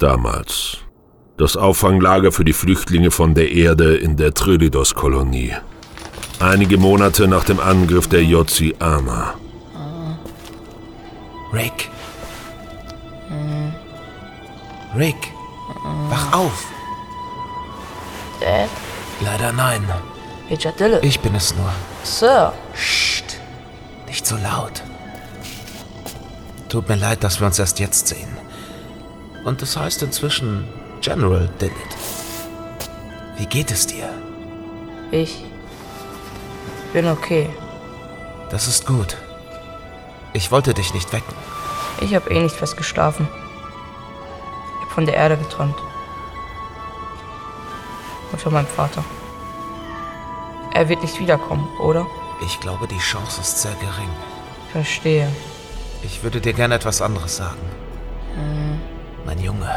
Damals. Das Auffanglager für die Flüchtlinge von der Erde in der Trilidos-Kolonie. Einige Monate nach dem Angriff der Yotzi Ama. Rick. Rick. Wach auf. Dad? Leider nein. Ich bin es nur. Sir. Psst. Nicht so laut. Tut mir leid, dass wir uns erst jetzt sehen. Und es heißt inzwischen General Dillett. Wie geht es dir? Ich bin okay. Das ist gut. Ich wollte dich nicht wecken. Ich habe eh nicht fest geschlafen. Ich habe von der Erde geträumt. Und von meinem Vater. Er wird nicht wiederkommen, oder? Ich glaube, die Chance ist sehr gering. Verstehe. Ich würde dir gerne etwas anderes sagen. Mein Junge,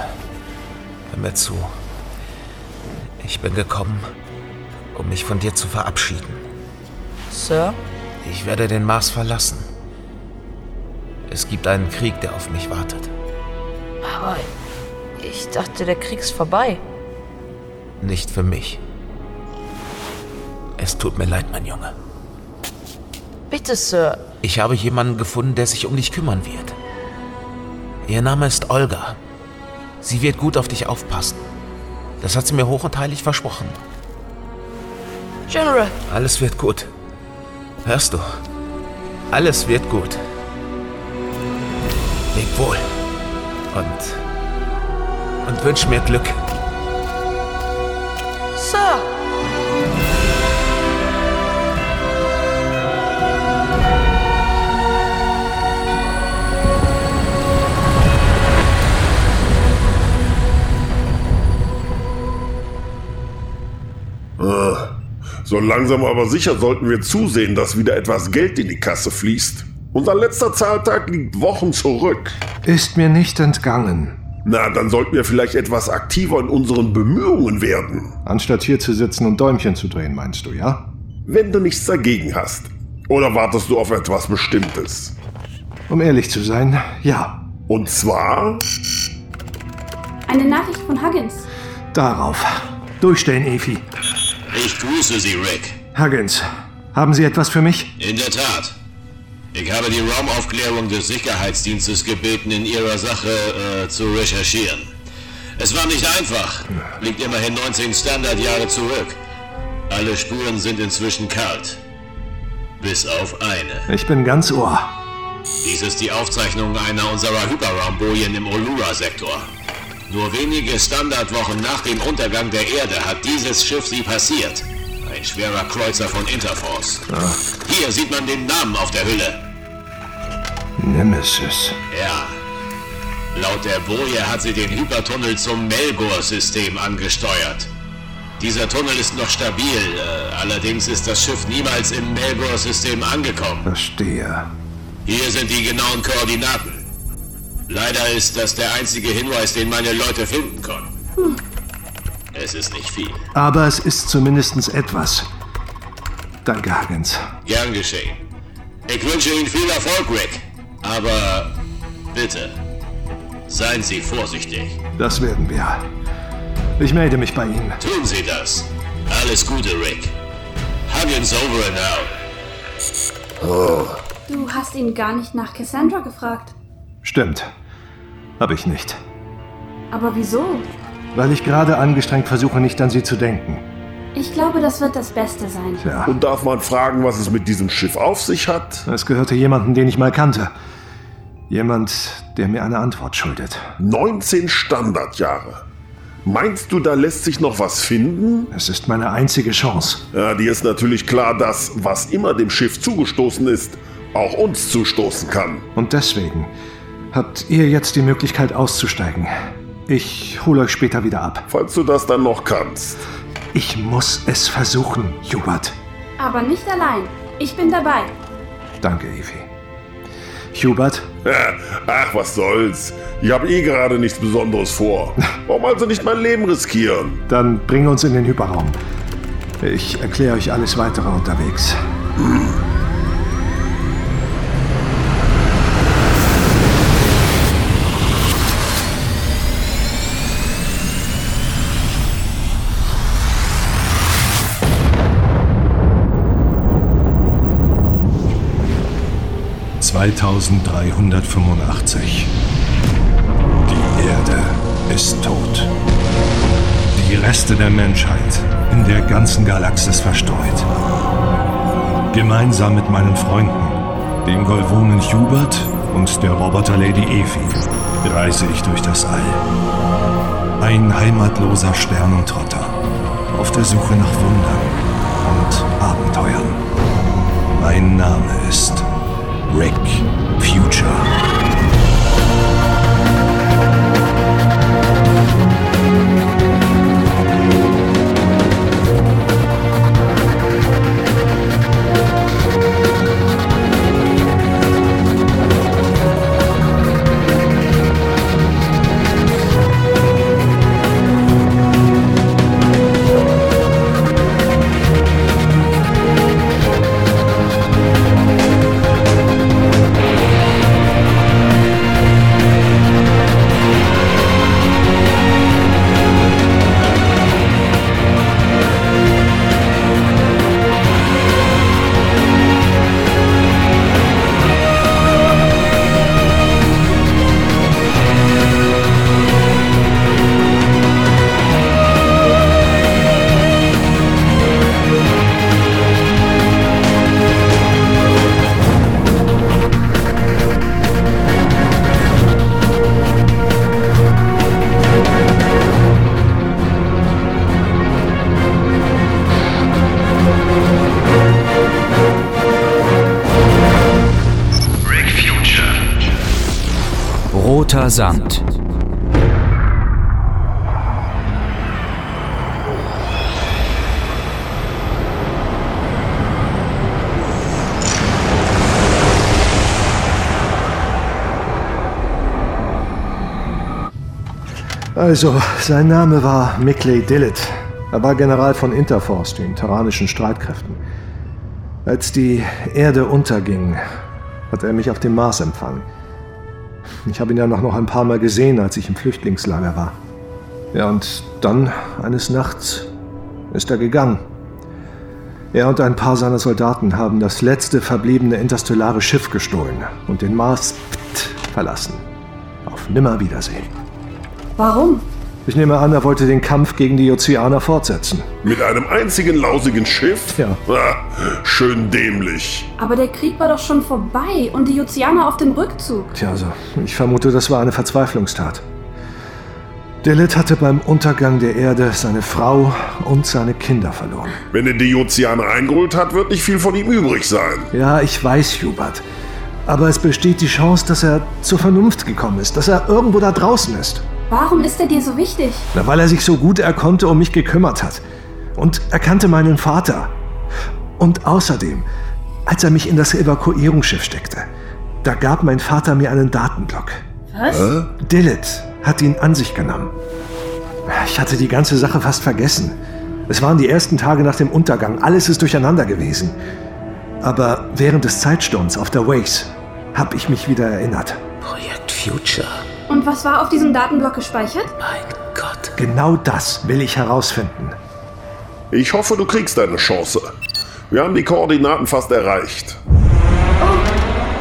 hör mir zu. Ich bin gekommen, um mich von dir zu verabschieden. Sir? Ich werde den Mars verlassen. Es gibt einen Krieg, der auf mich wartet. Aber ich dachte, der Krieg ist vorbei. Nicht für mich. Es tut mir leid, mein Junge. Bitte, Sir. Ich habe jemanden gefunden, der sich um dich kümmern wird. Ihr Name ist Olga. Sie wird gut auf dich aufpassen. Das hat sie mir hoch und heilig versprochen. General. Alles wird gut. Hörst du? Alles wird gut. Leb wohl. Und. Und wünsch mir Glück. Sir! So langsam aber sicher sollten wir zusehen, dass wieder etwas Geld in die Kasse fließt. Unser letzter Zahltag liegt Wochen zurück. Ist mir nicht entgangen. Na, dann sollten wir vielleicht etwas aktiver in unseren Bemühungen werden. Anstatt hier zu sitzen und Däumchen zu drehen, meinst du, ja? Wenn du nichts dagegen hast. Oder wartest du auf etwas Bestimmtes? Um ehrlich zu sein, ja. Und zwar? Eine Nachricht von Huggins. Darauf. Durchstellen, Efi. Ich grüße Sie, Rick. Huggins, haben Sie etwas für mich? In der Tat. Ich habe die Raumaufklärung des Sicherheitsdienstes gebeten, in Ihrer Sache äh, zu recherchieren. Es war nicht einfach. Liegt immerhin 19 Standardjahre zurück. Alle Spuren sind inzwischen kalt. Bis auf eine. Ich bin ganz ohr. Dies ist die Aufzeichnung einer unserer Hyperraumbojen im Olura-Sektor. Nur wenige Standardwochen nach dem Untergang der Erde hat dieses Schiff sie passiert. Ein schwerer Kreuzer von Interforce. Ach. Hier sieht man den Namen auf der Hülle. Nemesis. Ja. Laut der Boje hat sie den Hypertunnel zum Melgor-System angesteuert. Dieser Tunnel ist noch stabil, äh, allerdings ist das Schiff niemals im Melgor-System angekommen. Verstehe. Hier sind die genauen Koordinaten. Leider ist das der einzige Hinweis, den meine Leute finden konnten. Hm. Es ist nicht viel. Aber es ist zumindest etwas. Danke, Huggins. Gern geschehen. Ich wünsche Ihnen viel Erfolg, Rick. Aber bitte, seien Sie vorsichtig. Das werden wir. Ich melde mich bei Ihnen. Tun Sie das. Alles Gute, Rick. Huggins over and out. Oh. Du hast ihn gar nicht nach Cassandra gefragt. Stimmt. Hab ich nicht. Aber wieso? Weil ich gerade angestrengt versuche, nicht an sie zu denken. Ich glaube, das wird das Beste sein. Ja. Und darf man fragen, was es mit diesem Schiff auf sich hat? Es gehörte jemandem, den ich mal kannte. Jemand, der mir eine Antwort schuldet. 19 Standardjahre. Meinst du, da lässt sich noch was finden? Es ist meine einzige Chance. Ja, dir ist natürlich klar, dass, was immer dem Schiff zugestoßen ist, auch uns zustoßen kann. Und deswegen habt ihr jetzt die Möglichkeit auszusteigen. Ich hole euch später wieder ab. Falls du das dann noch kannst. Ich muss es versuchen, Hubert. Aber nicht allein. Ich bin dabei. Danke, Evi. Hubert? Ach, was soll's. Ich habe eh gerade nichts Besonderes vor. Warum also nicht mein Leben riskieren? Dann bring uns in den Hyperraum. Ich erkläre euch alles weitere unterwegs. 2385. Die Erde ist tot. Die Reste der Menschheit in der ganzen Galaxis verstreut. Gemeinsam mit meinen Freunden, dem Golvonen Hubert und der Roboter Lady Evi, reise ich durch das All. Ein heimatloser Sternentrotter auf der Suche nach Wundern und Abenteuern. Mein Name ist Rick Future. Sand. Also, sein Name war Mickley Dillett. Er war General von Interforce, den terranischen Streitkräften. Als die Erde unterging, hat er mich auf dem Mars empfangen. Ich habe ihn ja noch ein paar Mal gesehen, als ich im Flüchtlingslager war. Ja, und dann, eines Nachts, ist er gegangen. Er und ein paar seiner Soldaten haben das letzte verbliebene interstellare Schiff gestohlen und den Mars verlassen. Auf Nimmerwiedersehen. Warum? Ich nehme an, er wollte den Kampf gegen die Ozeaner fortsetzen. Mit einem einzigen lausigen Schiff? Ja. Ah, schön dämlich. Aber der Krieg war doch schon vorbei und die Ozeaner auf dem Rückzug. Tja, also, ich vermute, das war eine Verzweiflungstat. Delit hatte beim Untergang der Erde seine Frau und seine Kinder verloren. Wenn er die Ozeaner eingeholt hat, wird nicht viel von ihm übrig sein. Ja, ich weiß, Hubert. Aber es besteht die Chance, dass er zur Vernunft gekommen ist, dass er irgendwo da draußen ist. Warum ist er dir so wichtig? Na, weil er sich so gut er konnte um mich gekümmert hat. Und er kannte meinen Vater. Und außerdem, als er mich in das Evakuierungsschiff steckte, da gab mein Vater mir einen Datenblock. Was? Dillet hat ihn an sich genommen. Ich hatte die ganze Sache fast vergessen. Es waren die ersten Tage nach dem Untergang. Alles ist durcheinander gewesen. Aber während des Zeitsturms auf der Waze habe ich mich wieder erinnert. Projekt Future. Und was war auf diesem Datenblock gespeichert? Mein Gott. Genau das will ich herausfinden. Ich hoffe, du kriegst deine Chance. Wir haben die Koordinaten fast erreicht.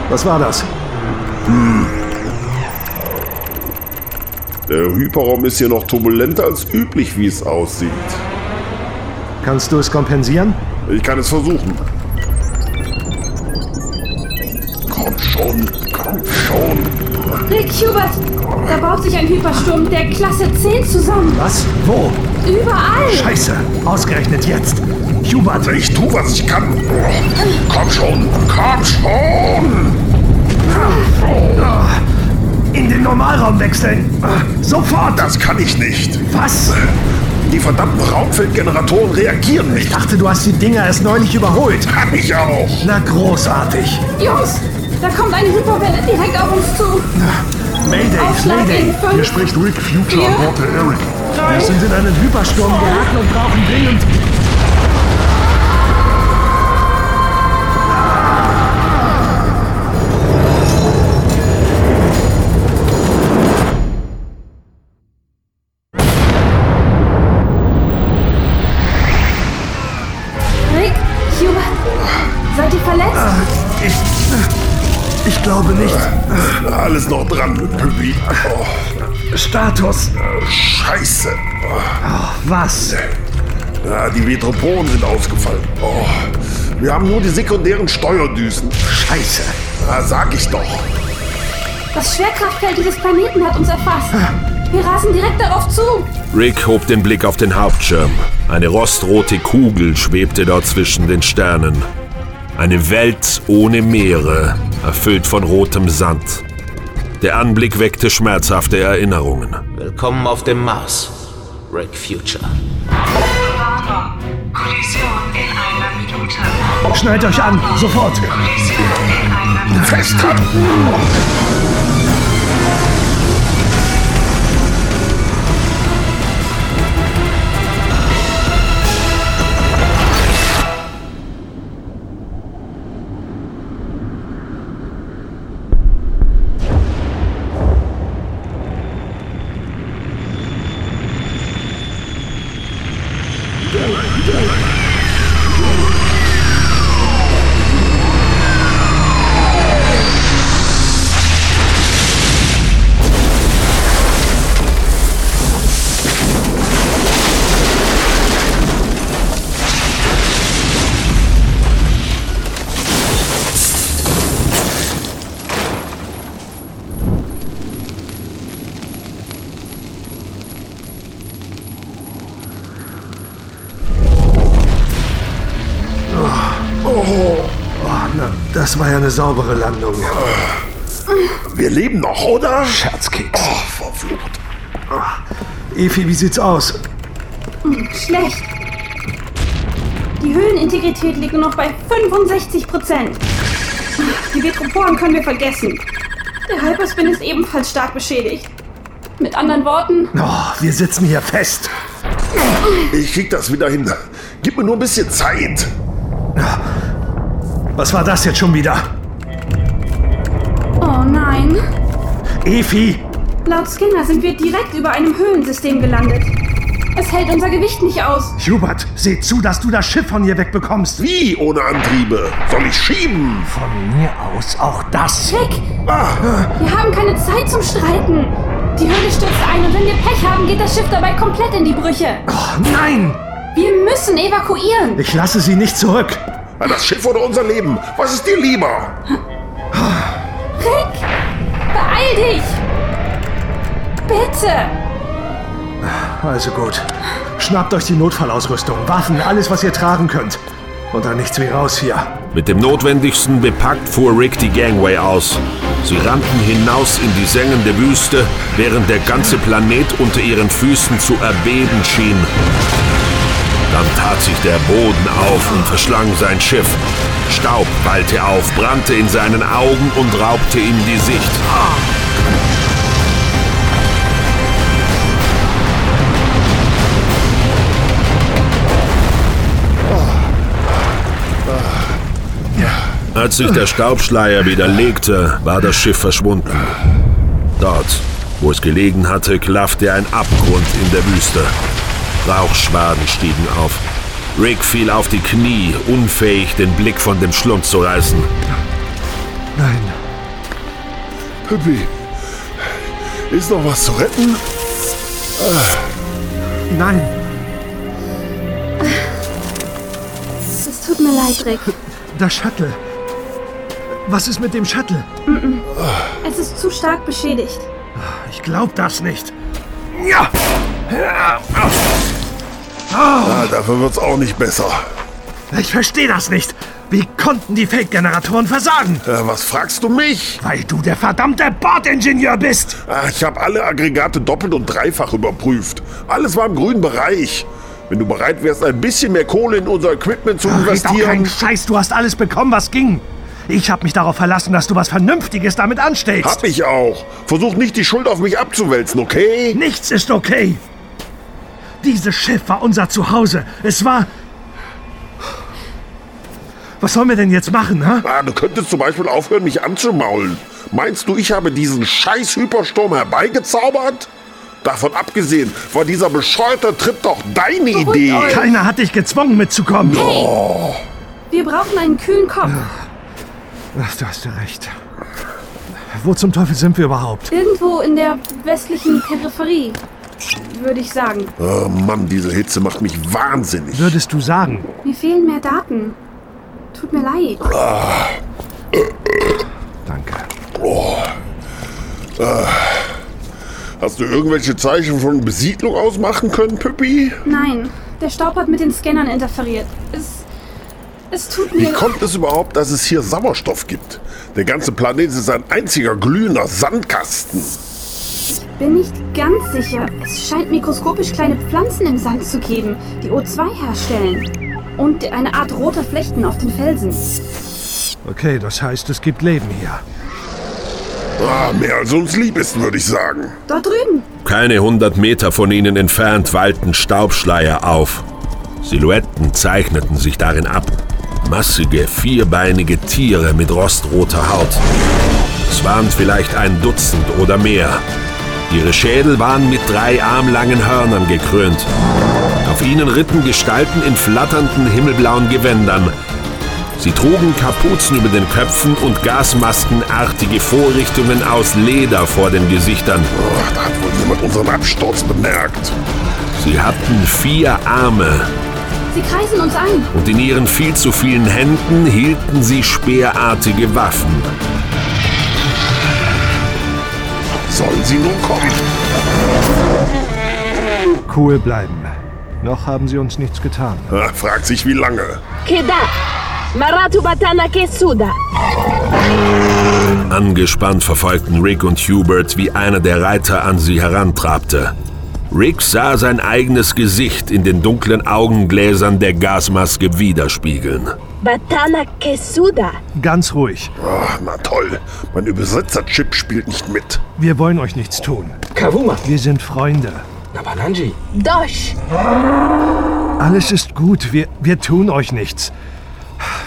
Was war das? Der Hyperraum ist hier noch turbulenter als üblich, wie es aussieht. Kannst du es kompensieren? Ich kann es versuchen. Komm schon, komm schon. Rick Hubert! Da baut sich ein Hypersturm der Klasse 10 zusammen. Was? Wo? Überall! Scheiße! Ausgerechnet jetzt! Hubert! Ich tu, was ich kann. Komm schon, komm schon. In den Normalraum wechseln! Sofort! Das kann ich nicht. Was? Die verdammten Raumfeldgeneratoren reagieren Ich nicht. dachte, du hast die Dinger erst neulich überholt. Kann ich auch. Na, großartig. Jungs, da kommt eine Hyperwelle direkt auf uns zu. Mayday, Aufschlag Mayday. Hier spricht Rick Future an Bord der Eric. Wir sind in einen Hypersturm geraten und brauchen dringend... Was? Ja, die Vetroporen sind ausgefallen. Oh, wir haben nur die sekundären Steuerdüsen. Scheiße. Ja, sag ich doch. Das Schwerkraftfeld dieses Planeten hat uns erfasst. Wir rasen direkt darauf zu. Rick hob den Blick auf den Hauptschirm. Eine rostrote Kugel schwebte dort zwischen den Sternen. Eine Welt ohne Meere, erfüllt von rotem Sand. Der Anblick weckte schmerzhafte Erinnerungen. Willkommen auf dem Mars, Rick Future. Warnung. Kollision in einer Minute. Schnallt euch an, sofort. Kollision in einer Minute. Festhalten. Das war ja eine saubere Landung. Wir leben noch, oder? Scherzkeks. Oh, verflucht. Efi, wie sieht's aus? Schlecht. Die Höhlenintegrität liegt nur noch bei 65 Prozent. Die Vetroporen können wir vergessen. Der Hyperspin ist ebenfalls stark beschädigt. Mit anderen Worten, Oh, wir sitzen hier fest. Ich krieg das wieder hin. Gib mir nur ein bisschen Zeit. Was war das jetzt schon wieder? oh nein. Efi! Laut Scanner sind wir direkt über einem Höhlensystem gelandet. Es hält unser Gewicht nicht aus. Hubert, seh zu, dass du das Schiff von hier wegbekommst. Wie ohne Antriebe? Soll ich schieben? Von mir aus auch das. Rick, Ah, wir haben keine Zeit zum Streiten. Die Höhle stürzt ein und wenn wir Pech haben, geht das Schiff dabei komplett in die Brüche. Oh, nein! Wir müssen evakuieren. Ich lasse sie nicht zurück. Das Schiff oder unser Leben? Was ist dir lieber? Rick, beeil dich. Bitte. Also gut. Schnappt euch die Notfallausrüstung, Waffen, alles, was ihr tragen könnt. Und dann nichts wie raus hier. Mit dem Notwendigsten bepackt fuhr Rick die Gangway aus. Sie rannten hinaus in die sengende Wüste, während der ganze Planet unter ihren Füßen zu erbeben schien. Dann tat sich der Boden auf und verschlang sein Schiff. Staub wallte auf, brannte in seinen Augen und raubte ihm die Sicht. Als sich der Staubschleier wieder legte, war das Schiff verschwunden. Dort, wo es gelegen hatte, klaffte ein Abgrund in der Wüste. Rauchschwaden stiegen auf. Rick fiel auf die Knie, unfähig, den Blick von dem Schlund zu reißen. Nein. Püppi, ist noch was zu retten? Nein. Es tut mir leid, Rick. Das Shuttle. Was ist mit dem Shuttle? Es ist zu stark beschädigt. Ich glaub das nicht. Ja! Ah, dafür wird's auch nicht besser. Ich verstehe das nicht. Wie konnten die Fake-Generatoren versagen? Ja, was fragst du mich? Weil du der verdammte Bordingenieur bist. Ah, ich habe alle Aggregate doppelt und dreifach überprüft. Alles war im grünen Bereich. Wenn du bereit wärst, ein bisschen mehr Kohle in unser Equipment zu doch investieren. keinen Scheiß, du hast alles bekommen, was ging. Ich habe mich darauf verlassen, dass du was Vernünftiges damit anstellst. Hab ich auch. Versuch nicht die Schuld auf mich abzuwälzen, okay? Nichts ist okay. Dieses Schiff war unser Zuhause. Es war... Was sollen wir denn jetzt machen, hä? Ah, du könntest zum Beispiel aufhören, mich anzumaulen. Meinst du, ich habe diesen scheiß Hypersturm herbeigezaubert? Davon abgesehen, war dieser bescheuerte Trip doch deine Idee. euch. Keiner hat dich gezwungen mitzukommen. Wir brauchen einen kühlen Kopf. Ach, du hast ja recht. wo zum Teufel sind wir überhaupt? Irgendwo in der westlichen Peripherie, würde ich sagen. Oh Mann, diese Hitze macht mich wahnsinnig. Würdest du sagen? Mir fehlen mehr Daten. Tut mir leid. Danke. Hast du irgendwelche Zeichen von Besiedlung ausmachen können, Püppi? Nein, der Staub hat mit den Scannern interferiert. Es. Es tut Wie mir. kommt es überhaupt, dass es hier Sauerstoff gibt? Der ganze Planet ist ein einziger glühender Sandkasten. Bin nicht ganz sicher. Es scheint mikroskopisch kleine Pflanzen im Sand zu geben, die O2 herstellen. Und eine Art roter Flechten auf den Felsen. Okay, das heißt, es gibt Leben hier. Ah, mehr als uns lieb ist, würde ich sagen. Dort drüben. Keine hundert Meter von ihnen entfernt wallten Staubschleier auf. Silhouetten zeichneten sich darin ab. Massige, vierbeinige Tiere mit rostroter Haut. Es waren vielleicht ein Dutzend oder mehr. Ihre Schädel waren mit drei armlangen Hörnern gekrönt. Auf ihnen ritten Gestalten in flatternden himmelblauen Gewändern. Sie trugen Kapuzen über den Köpfen und gasmaskenartige Vorrichtungen aus Leder vor den Gesichtern. Oh, da hat wohl jemand unseren Absturz bemerkt. Sie hatten vier Arme Sie kreisen uns ein. und in ihren viel zu vielen Händen hielten sie speerartige Waffen. Sollen sie nun kommen? Cool bleiben. Noch haben sie uns nichts getan. Ah, fragt sich wie lange. Keda, Maratu Batana Kesuda. Angespannt verfolgten Rick und Hubert, wie einer der Reiter an sie herantrabte. Rick sah sein eigenes Gesicht in den dunklen Augengläsern der Gasmaske widerspiegeln. Batana Kesuda. Ganz ruhig. Ah, na toll. Mein Übersetzerchip spielt nicht mit. Wir wollen euch nichts tun. Kavuma, Wir sind Freunde. Nabananji, Dosh. Alles ist gut. Wir, wir tun euch nichts.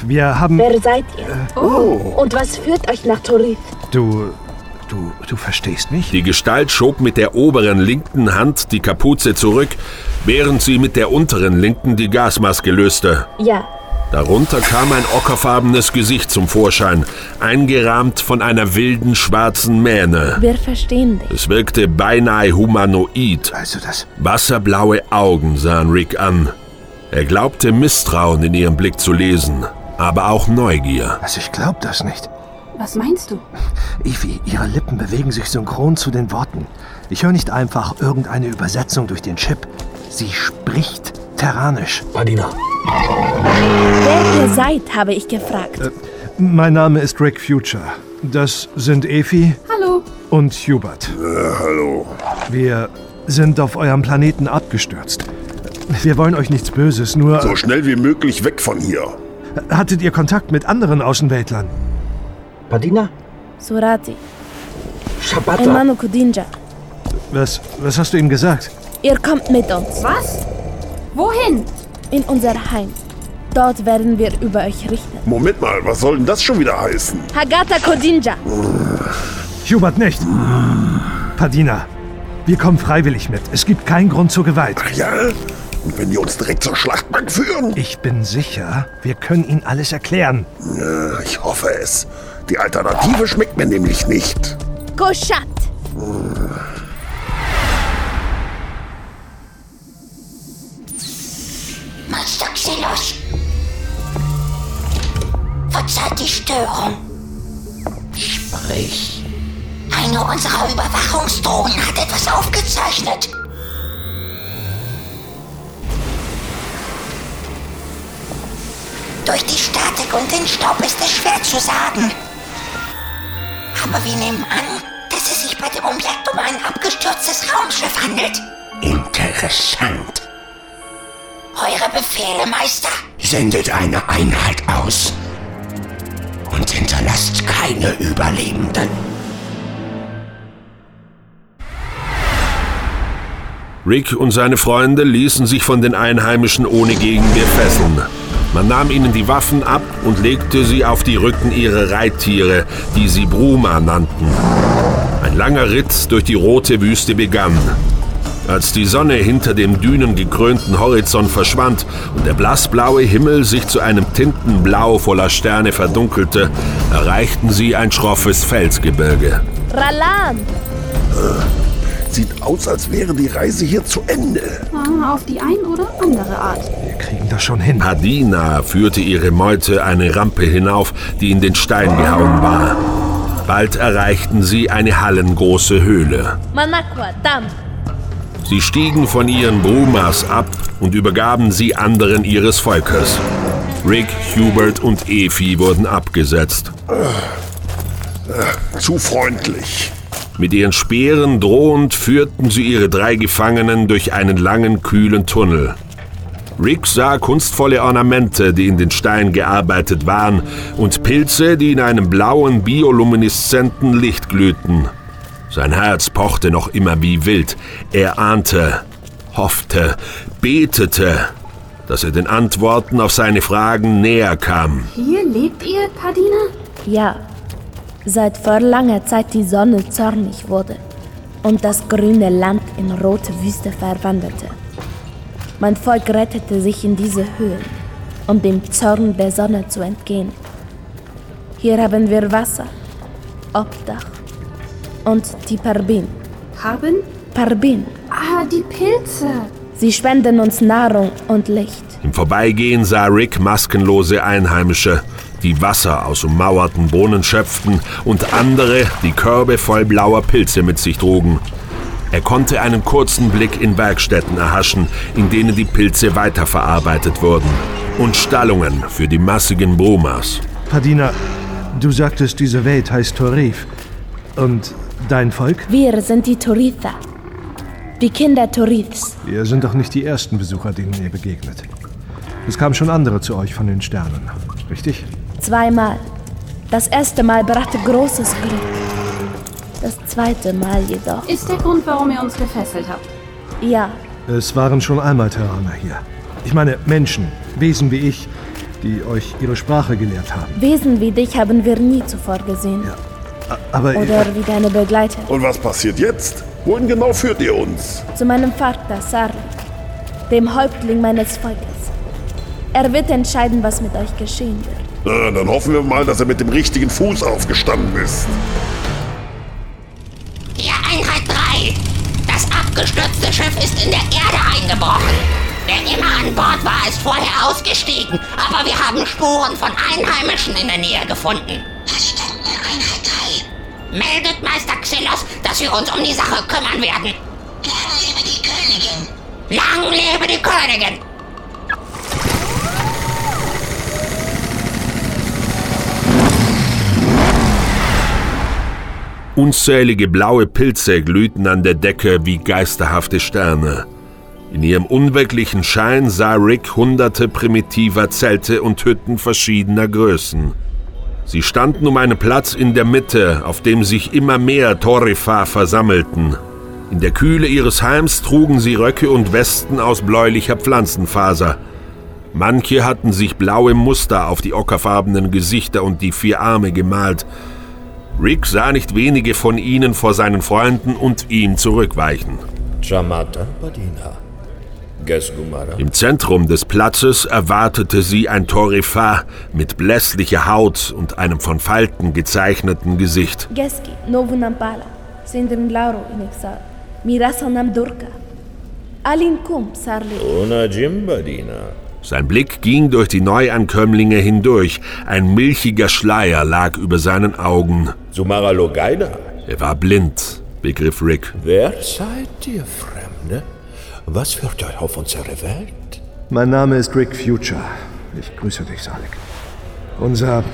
Wir haben... Wer seid ihr? Und was führt euch nach Torith? Du... Du, du verstehst mich? Die Gestalt schob mit der oberen linken Hand die Kapuze zurück, während sie mit der unteren linken die Gasmaske löste. Ja, Darunter kam ein ockerfarbenes Gesicht zum Vorschein, eingerahmt von einer wilden schwarzen Mähne. wir verstehen dich. Es wirkte beinahe humanoid. Also das... Wasserblaue Augen sahen Rick an. Er glaubte Misstrauen in ihrem Blick zu lesen, aber auch Neugier. Also ich glaub das nicht. Was meinst du? Evie, ihre Lippen bewegen sich synchron zu den Worten. Ich höre nicht einfach irgendeine Übersetzung durch den Chip. Sie spricht Terranisch. Padina, Wer ihr seid, habe ich gefragt. Mein Name ist Rick Future. Das sind Efi Hallo. und Hubert. Äh, hallo. Wir sind auf eurem Planeten abgestürzt. Wir wollen euch nichts Böses, nur So schnell wie möglich weg von hier. hattet ihr Kontakt mit anderen Außenweltlern? Padina, Surati, Shabata, Hermano Kudinja. Was, was hast du ihm gesagt? Ihr kommt mit uns Was? Wohin? in unser Heim. Dort werden wir über euch richten. Moment mal, was soll denn das schon wieder heißen? Hagata Kodinja. Hubert nicht. Padina, wir kommen freiwillig mit. Es gibt keinen Grund zur Gewalt. Ach ja? Und wenn die uns direkt zur Schlachtbank führen? Ich bin sicher, wir können ihnen alles erklären. Ja, ich hoffe es. Die Alternative schmeckt mir nämlich nicht. Koshat. Meister Xenos. Verzeiht die Störung. Sprich. Eine unserer Überwachungsdrohnen hat etwas aufgezeichnet. Durch die Statik und den Staub ist es schwer zu sagen. Aber wir nehmen an, dass es sich bei dem Objekt um ein abgestürztes Raumschiff handelt. Interessant. Eure Befehle, Meister. Sendet eine Einheit aus und hinterlasst keine Überlebenden. Rick und seine Freunde ließen sich von den Einheimischen ohne Gegenwehr fesseln. Man nahm ihnen die Waffen ab und legte sie auf die Rücken ihrer Reittiere, die sie Bruma nannten. Ein langer Ritt durch die rote Wüste begann. Als die Sonne hinter dem dünengekrönten Horizont verschwand und der blassblaue Himmel sich zu einem Tintenblau voller Sterne verdunkelte, erreichten sie ein schroffes Felsgebirge. Ralan! Sieht aus, als wäre die Reise hier zu Ende. Ah, auf die ein oder andere Art. Wir kriegen das schon hin. Padina führte ihre Meute eine Rampe hinauf, die in den Stein gehauen war. Bald erreichten sie eine hallengroße Höhle. Manakwa, Dam! Sie stiegen von ihren Brumas ab und übergaben sie anderen ihres Volkes. Rick, Hubert und Efi wurden abgesetzt. Zu freundlich. Mit ihren Speeren drohend führten sie ihre drei Gefangenen durch einen langen, kühlen Tunnel. Rick sah kunstvolle Ornamente, die in den Stein gearbeitet waren, und Pilze, die in einem blauen, biolumineszenten Licht glühten. Sein Herz pochte noch immer wie wild. Er ahnte, hoffte, betete, dass er den Antworten auf seine Fragen näher kam. Hier lebt ihr, Padina? Ja, seit vor langer Zeit die Sonne zornig wurde und das grüne Land in rote Wüste verwandelte. Mein Volk rettete sich in diese Höhlen, um dem Zorn der Sonne zu entgehen. Hier haben wir Wasser, Obdach und die Parbin. Haben? Parbin. Ah, die Pilze. Sie spenden uns Nahrung und Licht. Im Vorbeigehen sah Rick maskenlose Einheimische, die Wasser aus ummauerten Brunnen schöpften und andere, die Körbe voll blauer Pilze mit sich trugen. Er konnte einen kurzen Blick in Werkstätten erhaschen, in denen die Pilze weiterverarbeitet wurden. Und Stallungen für die massigen Brumas. Padina, du sagtest, diese Welt heißt Torif. Und dein Volk? Wir sind die Toritha. Die Kinder Toriths. Wir sind doch nicht die ersten Besucher, denen ihr begegnet. Es kamen schon andere zu euch von den Sternen, richtig? Zweimal. Das erste Mal brachte großes Glück. Das zweite Mal jedoch. Ist der Grund, warum ihr uns gefesselt habt. Ja, Es waren schon einmal Terraner hier. Ich meine Menschen, Wesen wie ich, die euch ihre Sprache gelehrt haben. Wesen wie dich haben wir nie zuvor gesehen. A- Aber Oder wie deine Begleiterin. Und was passiert jetzt? Wohin genau führt ihr uns? Zu meinem Vater Sarlik, dem Häuptling meines Volkes. Er wird entscheiden, was mit euch geschehen wird. Na, dann hoffen wir mal, dass er mit dem richtigen Fuß aufgestanden ist. Hier Einheit 3. Das abgestürzte Schiff ist in der Erde eingebrochen. Wer immer an Bord war, ist vorher ausgestiegen. Aber wir haben Spuren von Einheimischen in der Nähe gefunden. Verstanden, Einheit 3. Meldet Meister Xylos, dass wir uns um die Sache kümmern werden. Lang lebe die Königin. Lang lebe die Königin. Unzählige blaue Pilze glühten an der Decke wie geisterhafte Sterne. In ihrem unwirklichen Schein sah Rick hunderte primitiver Zelte und Hütten verschiedener Größen. Sie standen um einen Platz in der Mitte, auf dem sich immer mehr Torifar versammelten. In der Kühle ihres Heims trugen sie Röcke und Westen aus bläulicher Pflanzenfaser. Manche hatten sich blaue Muster auf die ockerfarbenen Gesichter und die vier Arme gemalt. Rick sah nicht wenige von ihnen vor seinen Freunden und ihm zurückweichen. Im Zentrum des Platzes erwartete sie ein Torifar mit blässlicher Haut und einem von Falten gezeichneten Gesicht. Sein Blick ging durch die Neuankömmlinge hindurch. Ein milchiger Schleier lag über seinen Augen. Sumara Logaida. Er war blind, begriff Rick. Wer seid ihr, Fremde? Was führt euch auf unsere Welt? Mein Name ist Rick Future. Ich grüße dich, Salik. Unser,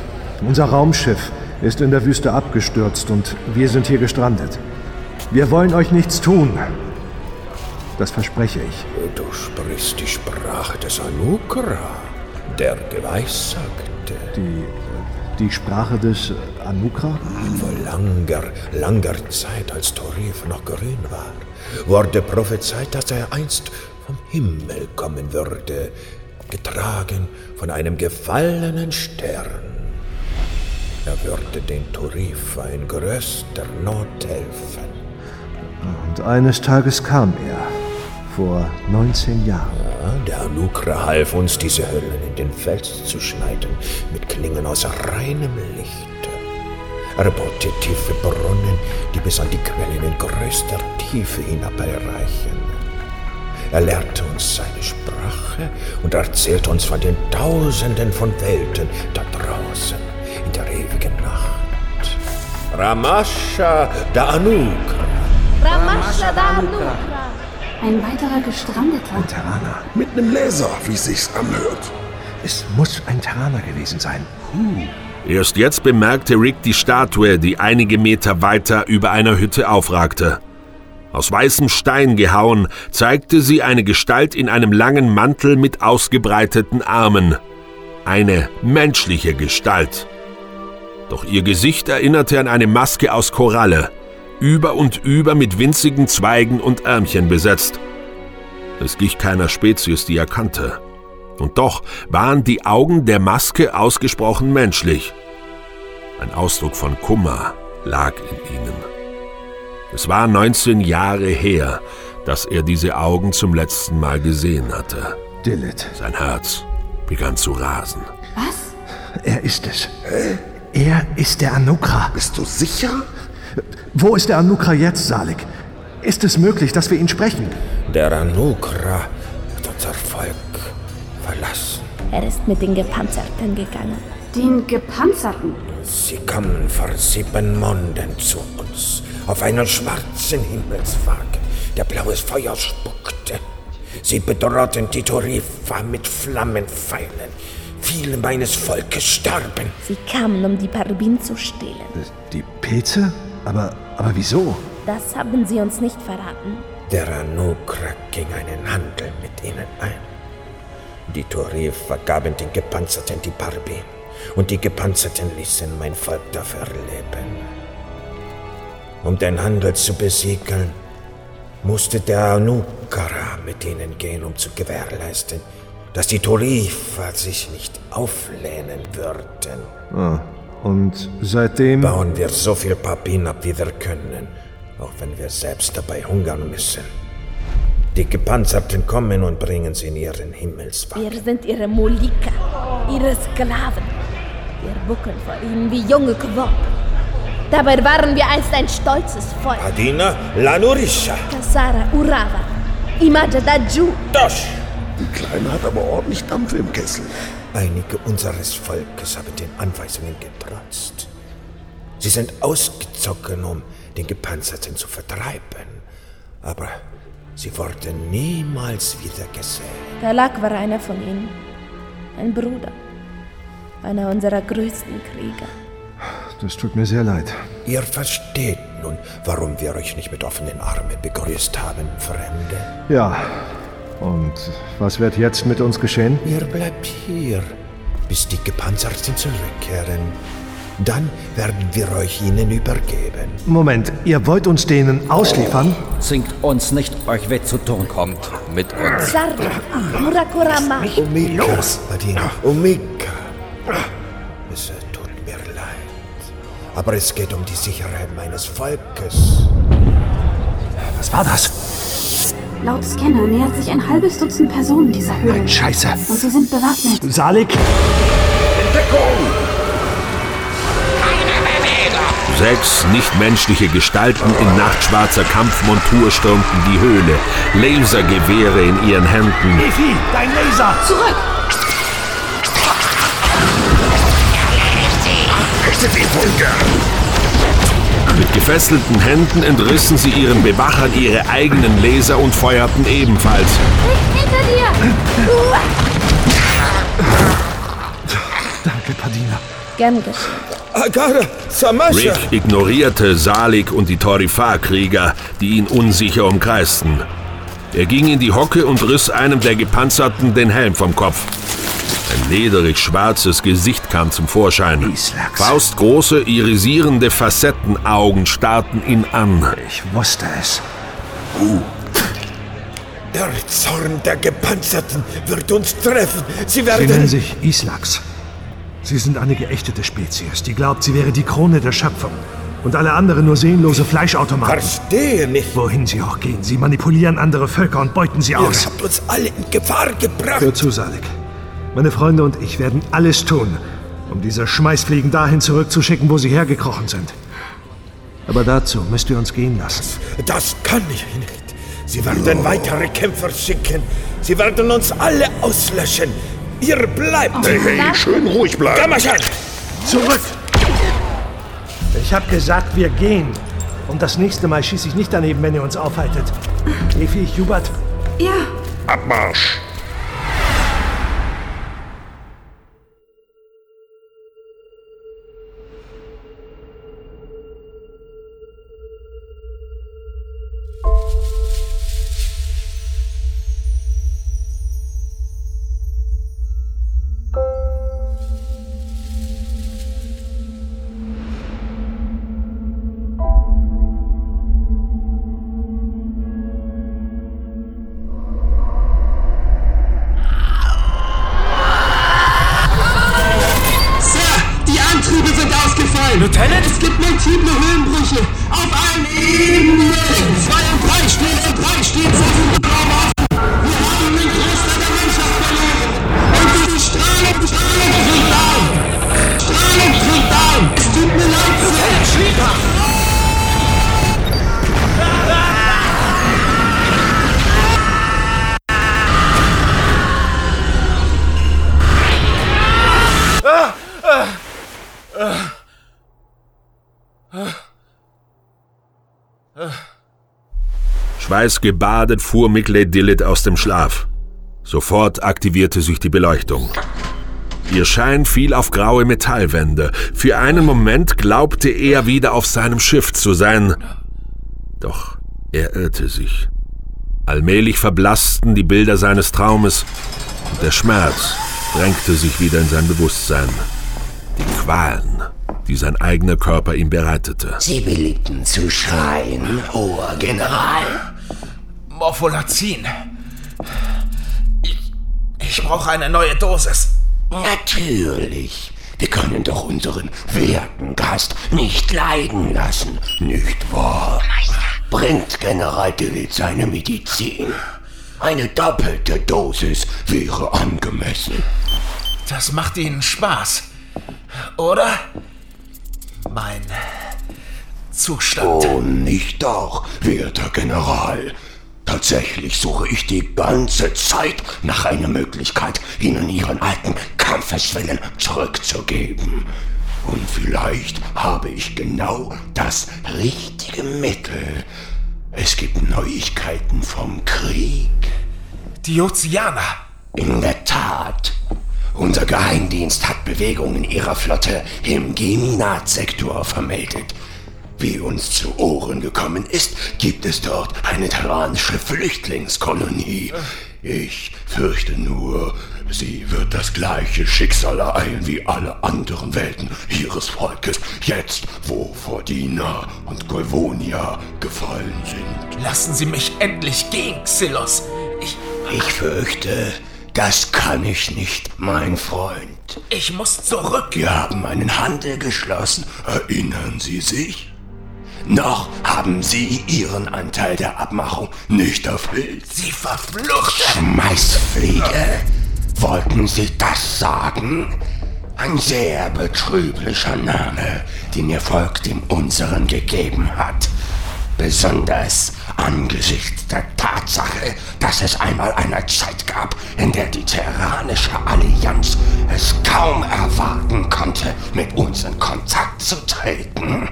unser Raumschiff ist in der Wüste abgestürzt und wir sind hier gestrandet. Wir wollen euch nichts tun. Das verspreche ich. Du sprichst die Sprache des Anukra, der geweissagte. Die, die Sprache des Anukra? Vor langer, langer Zeit, als Torif noch grün war, wurde prophezeit, dass er einst vom Himmel kommen würde, getragen von einem gefallenen Stern. Er würde den Turifa in größter Not helfen. Und eines Tages kam er. vor 19 Jahren. Ja, der Anukra half uns, diese Höhlen in den Fels zu schneiden, mit Klingen aus reinem Lichte. Er baute tiefe Brunnen, die bis an die Quellen in größter Tiefe hinab erreichen. Er lehrte uns seine Sprache und erzählte uns von den Tausenden von Welten da draußen in der ewigen Nacht. Ramasha da Anukra. Ramasha da Anukra. Ein weiterer Gestrandeter. Ein Terraner. Mit einem Laser, wie sich's anhört. Es muss ein Terraner gewesen sein. Erst jetzt bemerkte Rick die Statue, die einige Meter weiter über einer Hütte aufragte. Aus weißem Stein gehauen, zeigte sie eine Gestalt in einem langen Mantel mit ausgebreiteten Armen. Eine menschliche Gestalt. Doch ihr Gesicht erinnerte an eine Maske aus Koralle, über und über mit winzigen Zweigen und Ärmchen besetzt. Es glich keiner Spezies, die er kannte. Und doch waren die Augen der Maske ausgesprochen menschlich. Ein Ausdruck von Kummer lag in ihnen. Es war 19 Jahre her, dass er diese Augen zum letzten Mal gesehen hatte. Dillet. Sein Herz begann zu rasen. Was? Er ist es. Er ist der Anukra. Bist du sicher? Wo ist der Anukra jetzt, Salik? Ist es möglich, dass wir ihn sprechen? Der Anukra hat unser Volk. Er ist mit den Gepanzerten gegangen. Den Gepanzerten? Sie kamen vor sieben Monden zu uns auf einen schwarzen Himmelswagen, der blaues Feuer spuckte. Sie bedrohten die Tarifa mit Flammenpfeilen. Viele meines Volkes starben. Sie kamen, um die Parbin zu stehlen. Die Pilze? Aber, aber wieso? Das haben sie uns nicht verraten. Der Anukra ging einen Handel mit ihnen ein. Die Tarifa gaben den Gepanzerten die Parbin und die Gepanzerten ließen mein Volk dafür leben. Um den Handel zu besiegeln, musste der Anukara mit ihnen gehen, um zu gewährleisten, dass die Tarifa sich nicht auflehnen würden. Ah, und seitdem... Bauen wir so viel Papin ab, wie wir können, auch wenn wir selbst dabei hungern müssen. Die Gepanzerten kommen und bringen sie in ihren Himmelswagen. Wir sind ihre Molika, ihre Sklaven. Wir buckeln vor ihnen wie junge Quop. Dabei waren wir einst ein stolzes Volk. Adina Lanurisha. Kasara Urava, Imaja Daju. Dosh. Die Kleine hat aber ordentlich Dampf im Kessel. Einige unseres Volkes haben den Anweisungen getrotzt. Sie sind ausgezogen, um den Gepanzerten zu vertreiben. Aber sie wurden niemals wieder gesehen. Der Lack war einer von ihnen. Ein Bruder. Einer unserer größten Krieger. Das tut mir sehr leid. Ihr versteht nun, warum wir euch nicht mit offenen Armen begrüßt haben, Fremde. Ja. Und was wird jetzt mit uns geschehen? Ihr bleibt hier, bis die Gepanzerten zurückkehren. Dann werden wir euch ihnen übergeben. Moment, ihr wollt uns denen ausliefern? Zwingt uns nicht, euch weh zu tun. Kommt mit uns. Sarda, Murakurama. Omika, Adina, Omika. Es tut mir leid. Aber es geht um die Sicherheit meines Volkes. Was war das? Laut Scanner nähert sich ein halbes Dutzend Personen dieser Höhle. Nein, Scheiße. Und sie sind bewaffnet. Salik? Sechs nichtmenschliche Gestalten in nachtschwarzer Kampfmontur stürmten die Höhle, Lasergewehre in ihren Händen. Efi, dein Laser! Zurück! Funke! Mit gefesselten Händen entrissen sie ihren Bewachern ihre eigenen Laser und feuerten ebenfalls. Hinter dir! Danke, Padina. Gern geschehen. Agara, Samasha! Rick ignorierte Salik und die Torifar-Krieger, die ihn unsicher umkreisten. Er ging in die Hocke und riss einem der Gepanzerten den Helm vom Kopf. Ein lederig schwarzes Gesicht kam zum Vorschein. Faustgroße, irisierende Facettenaugen starrten ihn an. Ich wusste es. Der Zorn der Gepanzerten wird uns treffen. Sie Sie werden... nennen sich Islax. Sie sind eine geächtete Spezies, die glaubt, sie wäre die Krone der Schöpfung. Und alle anderen nur sehnlose Fleischautomaten. Verstehe nicht. Wohin sie auch gehen, sie manipulieren andere Völker und beuten sie Ihr aus. habt uns alle in Gefahr gebracht. Hör zu, Salik. Meine Freunde und ich werden alles tun, um diese Schmeißfliegen dahin zurückzuschicken, wo sie hergekrochen sind. Aber dazu müsst ihr uns gehen lassen. Das kann ich nicht. Sie werden weitere Kämpfer schicken. Sie werden uns alle auslöschen. Ihr bleibt. Hey, hey, schön ruhig bleiben. Gamachan! Zurück! Ich hab gesagt, wir gehen. Und das nächste Mal schieße ich nicht daneben, wenn ihr uns aufhaltet. Efi, Hubert, Ja, Abmarsch. Schweißgebadet fuhr Mickley Dillett aus dem Schlaf. Sofort aktivierte sich die Beleuchtung. Ihr Schein fiel auf graue Metallwände. Für einen Moment glaubte er wieder auf seinem Schiff zu sein. Doch er irrte sich. Allmählich verblassten die Bilder seines Traumes und der Schmerz drängte sich wieder in sein Bewusstsein. Die Qualen, die sein eigener Körper ihm bereitete. Sie beliebten zu schreien, hoher General. Morpholazin. Ich, ich brauche eine neue Dosis. Natürlich. Wir können doch unseren werten Gast nicht leiden lassen, nicht wahr? Bringt General Dillett seine Medizin. Eine doppelte Dosis wäre angemessen. Das macht Ihnen Spaß. Oder? Mein Zustand. Oh, nicht doch, werter General. Tatsächlich suche ich die ganze Zeit nach einer Möglichkeit, Ihnen Ihren alten Kampfeswillen zurückzugeben. Und vielleicht habe ich genau das richtige Mittel. Es gibt Neuigkeiten vom Krieg. Die Ozeaner. In der Tat. Unser Geheimdienst hat Bewegungen ihrer Flotte im Geminat-Sektor vermeldet. Wie uns zu Ohren gekommen ist, gibt es dort eine terranische Flüchtlingskolonie. Ich fürchte nur, sie wird das gleiche Schicksal ereilen wie alle anderen Welten ihres Volkes, jetzt wo Fordina und Golvonia gefallen sind. Lassen Sie mich endlich gehen, Xylos. Ich, Ich fürchte, das kann ich nicht, mein Freund. ich muss zurück. Wir haben einen Handel geschlossen. Erinnern Sie sich? Noch haben Sie Ihren Anteil der Abmachung nicht erfüllt. Sie verfluchte. Schmeißfliege. Wollten Sie das sagen? Ein sehr betrüblicher Name, den Ihr Volk dem unseren gegeben hat. Besonders angesichts der Tatsache, dass es einmal eine Zeit gab, in der die Terranische Allianz es kaum erwarten konnte, mit uns in Kontakt zu treten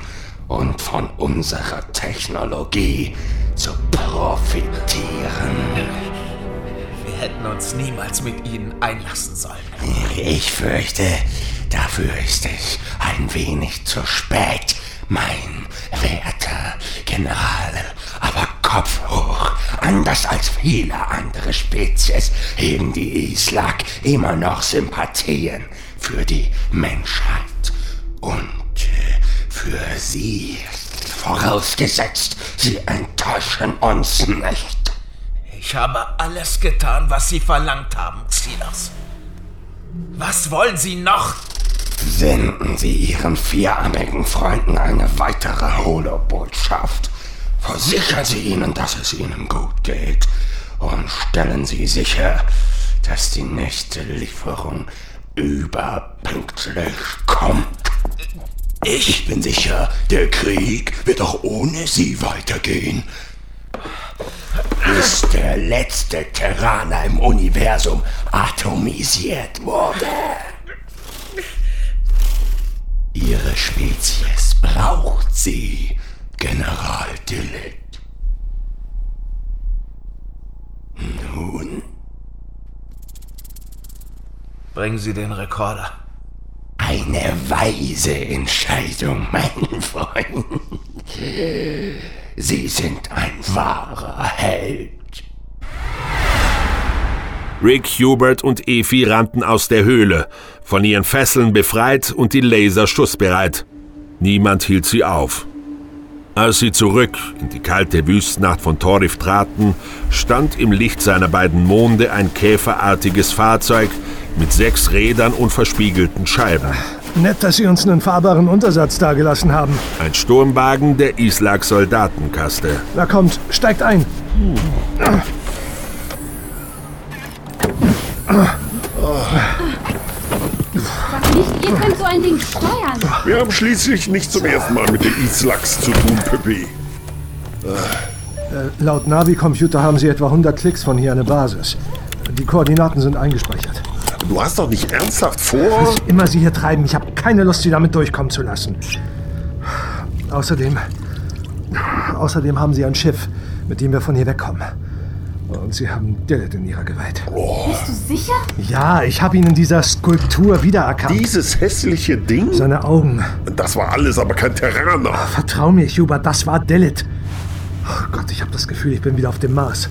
und von unserer Technologie zu profitieren. Wir hätten uns niemals mit Ihnen einlassen sollen. Ich fürchte, dafür ist es ein wenig zu spät, mein werter General. Aber Kopf hoch, anders als viele andere Spezies hegen die Islak immer noch Sympathien für die Menschheit und äh, für sie. Vorausgesetzt, sie enttäuschen uns nicht. Ich habe alles getan, was Sie verlangt haben, Xylos. Was wollen Sie noch? Senden Sie Ihren vierarmigen Freunden eine weitere Holo-Botschaft. Versichern Sie ihnen, dass es ihnen gut geht. Und stellen Sie sicher, dass die nächste Lieferung überpünktlich kommt. Ich bin sicher, der Krieg wird auch ohne Sie weitergehen. Bis der letzte Terraner im Universum atomisiert wurde. Ihre Spezies braucht Sie, General Dillett. Nun, Bringen Sie den Rekorder. Eine weise Entscheidung, mein Freund. Sie sind ein wahrer Held. Rick, Hubert und Efi rannten aus der Höhle, von ihren Fesseln befreit und die Laser schussbereit. Niemand hielt sie auf. Als sie zurück in die kalte Wüstennacht von Torif traten, stand im Licht seiner beiden Monde ein käferartiges Fahrzeug mit sechs Rädern und verspiegelten Scheiben. Nett, dass Sie uns einen fahrbaren Untersatz dagelassen haben. Ein Sturmwagen der Islag Soldatenkaste. Na kommt, steigt ein. Sag nicht, ihr könnt so ein Ding steuern. Wir haben schließlich nicht zum ersten Mal mit den Islaks zu tun, Pippi. Äh, laut Navi-Computer haben Sie etwa 100 Klicks von hier an der Basis. Die Koordinaten sind eingespeichert. Du hast doch nicht ernsthaft vor... Was immer Sie hier treiben, ich habe keine Lust, Sie damit durchkommen zu lassen. Außerdem... Außerdem haben Sie ein Schiff, mit dem wir von hier wegkommen. Und Sie haben Dillet in Ihrer Gewalt. Bist du sicher? Ja, ich habe ihn in dieser Skulptur wiedererkannt. Dieses hässliche Ding? Seine Augen. Das war alles, aber kein Terraner. Vertrau mir, Hubert, das war Dillet. Oh Gott, ich habe das Gefühl, ich bin wieder auf dem Mars.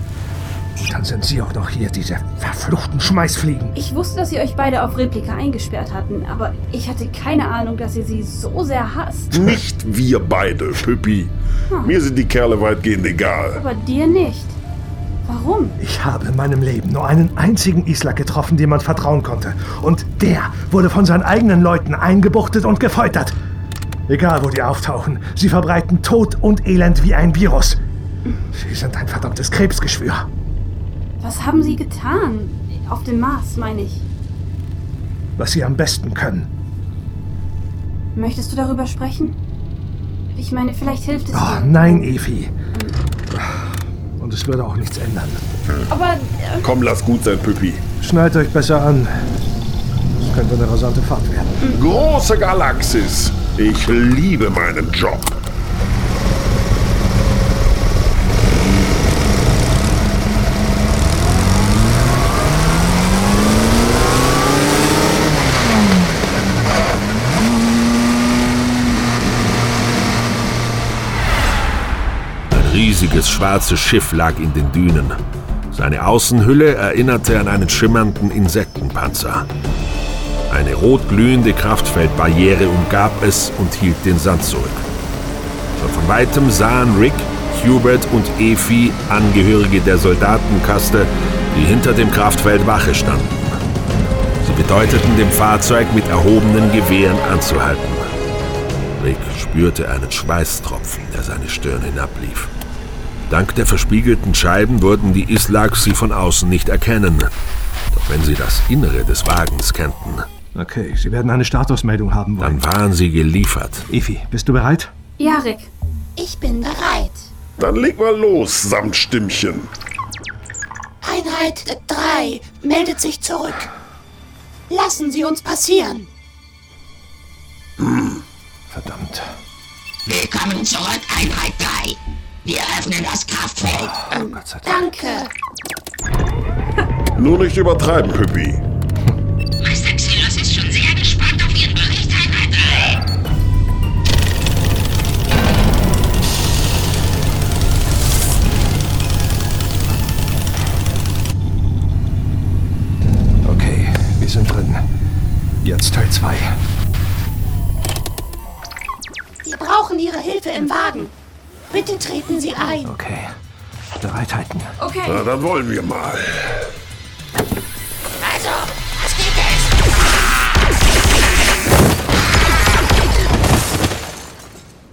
Dann sind Sie auch noch hier, diese verfluchten Schmeißfliegen. Ich wusste, dass ihr euch beide auf Replika eingesperrt hatten, aber ich hatte keine Ahnung, dass ihr sie so sehr hasst. Nicht wir beide, Pippi. Hm. Mir sind die Kerle weitgehend egal. Aber dir nicht. Warum? Ich habe in meinem Leben nur einen einzigen Islak getroffen, dem man vertrauen konnte. Und der wurde von seinen eigenen Leuten eingebuchtet und gefoltert. Egal, wo die auftauchen, sie verbreiten Tod und Elend wie ein Virus. Sie sind ein verdammtes Krebsgeschwür. Was haben sie getan? Auf dem Mars, meine ich. Was sie am besten können. Möchtest du darüber sprechen? Ich meine, vielleicht hilft es Oh, dir. nein, Evi. Und es würde auch nichts ändern. Aber äh, Komm, lass gut sein, Pippi. Schnallt euch besser an. Das könnte eine rasante Fahrt werden. Große Galaxis. Ich liebe meinen Job. Riesiges schwarzes Schiff lag in den Dünen. Seine Außenhülle erinnerte an einen schimmernden Insektenpanzer. Eine rotglühende Kraftfeldbarriere umgab es und hielt den Sand zurück. Schon von weitem sahen Rick, Hubert und Efi Angehörige der Soldatenkaste, die hinter dem Kraftfeld Wache standen. Sie bedeuteten dem Fahrzeug mit erhobenen Gewehren anzuhalten. Rick spürte einen Schweißtropfen, der seine Stirn hinablief. Dank der verspiegelten Scheiben wurden die Islaks sie von außen nicht erkennen. Doch wenn sie das Innere des Wagens kannten, Okay, Sie werden eine Statusmeldung haben wollen. dann waren sie geliefert. Evi, bist du bereit? ja, Rick. Ich bin bereit. Dann leg mal los, Samtstimmchen. Einheit 3 meldet sich zurück. Lassen Sie uns passieren. Verdammt. Willkommen zurück, Einheit 3. Wir öffnen das Kraftfeld. Danke. Nur nicht übertreiben, Pippi. Meister Xylos ist schon sehr gespannt auf Ihren Bericht, Einheit 3. Okay, wir sind drin. Jetzt Teil 2. Wir brauchen Ihre Hilfe im Wagen. Bitte treten Sie ein. Okay. Bereithalten. Okay. Na, dann wollen wir mal. Also, was geht jetzt?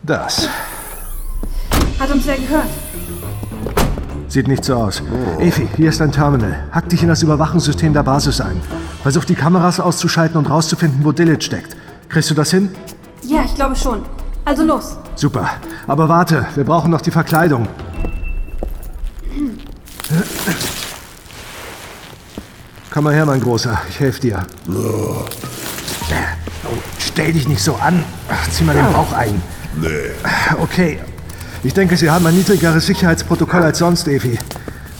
Das. Hat uns wer gehört? Sieht nicht so aus. Oh. Efi, hier ist dein Terminal. Hack dich in das Überwachungssystem der Basis ein. Versuch die Kameras auszuschalten und rauszufinden, wo Dillet steckt. Kriegst du das hin? Ja, ich glaube schon. Also los. Super. Aber warte, wir brauchen noch die Verkleidung. Komm mal her, mein Großer. Ich helfe dir. Oh, stell dich nicht so an. Ach, zieh mal den Bauch ein. Nee. Okay. Ich denke, Sie haben ein niedrigeres Sicherheitsprotokoll als sonst, Evi.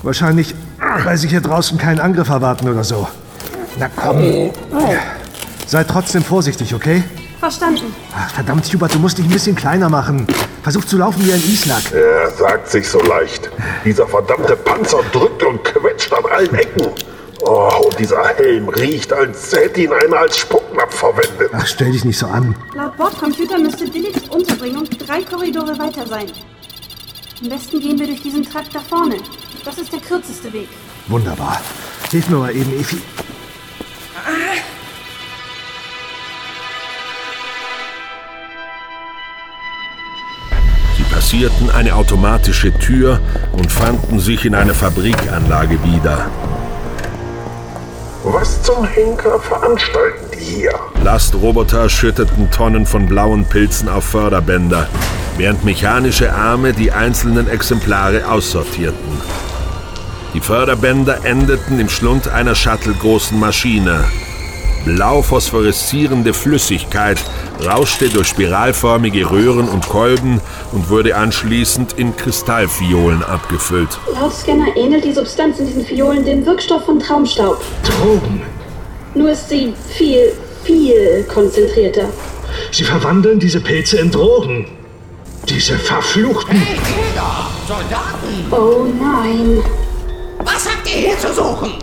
Wahrscheinlich, weil Sie hier draußen keinen Angriff erwarten oder so. Na komm. Sei trotzdem vorsichtig, okay? Verstanden. Ach, verdammt, Hubert, du musst dich ein bisschen kleiner machen. Versuch zu laufen wie ein Islak. Er sagt sich so leicht. Dieser verdammte Panzer drückt und quetscht an allen Ecken. Oh, und dieser Helm riecht, als hätte ihn einer als Spucknapf verwendet. Ach, stell dich nicht so an. Laut Bordcomputer müsste Dilith Unterbringung drei Korridore weiter sein. Am besten gehen wir durch diesen Trakt da vorne. Das ist der kürzeste Weg. Wunderbar. Hilf mir mal eben, Efi. Passierten eine automatische Tür und fanden sich in einer Fabrikanlage wieder. Was zum Henker veranstalten die hier? Lastroboter schütteten Tonnen von blauen Pilzen auf Förderbänder, während mechanische Arme die einzelnen Exemplare aussortierten. Die Förderbänder endeten im Schlund einer shuttle-großen Maschine. Blau phosphoreszierende Flüssigkeit rauschte durch spiralförmige Röhren und Kolben und wurde anschließend in Kristallfiolen abgefüllt. Laut Scanner ähnelt die Substanz in diesen Fiolen dem Wirkstoff von Traumstaub. Drogen. Nur ist sie viel, viel konzentrierter. Sie verwandeln diese Pilze in Drogen. Diese verfluchten. Hey, Kinder! Soldaten! Oh nein. Was habt ihr hier zu suchen?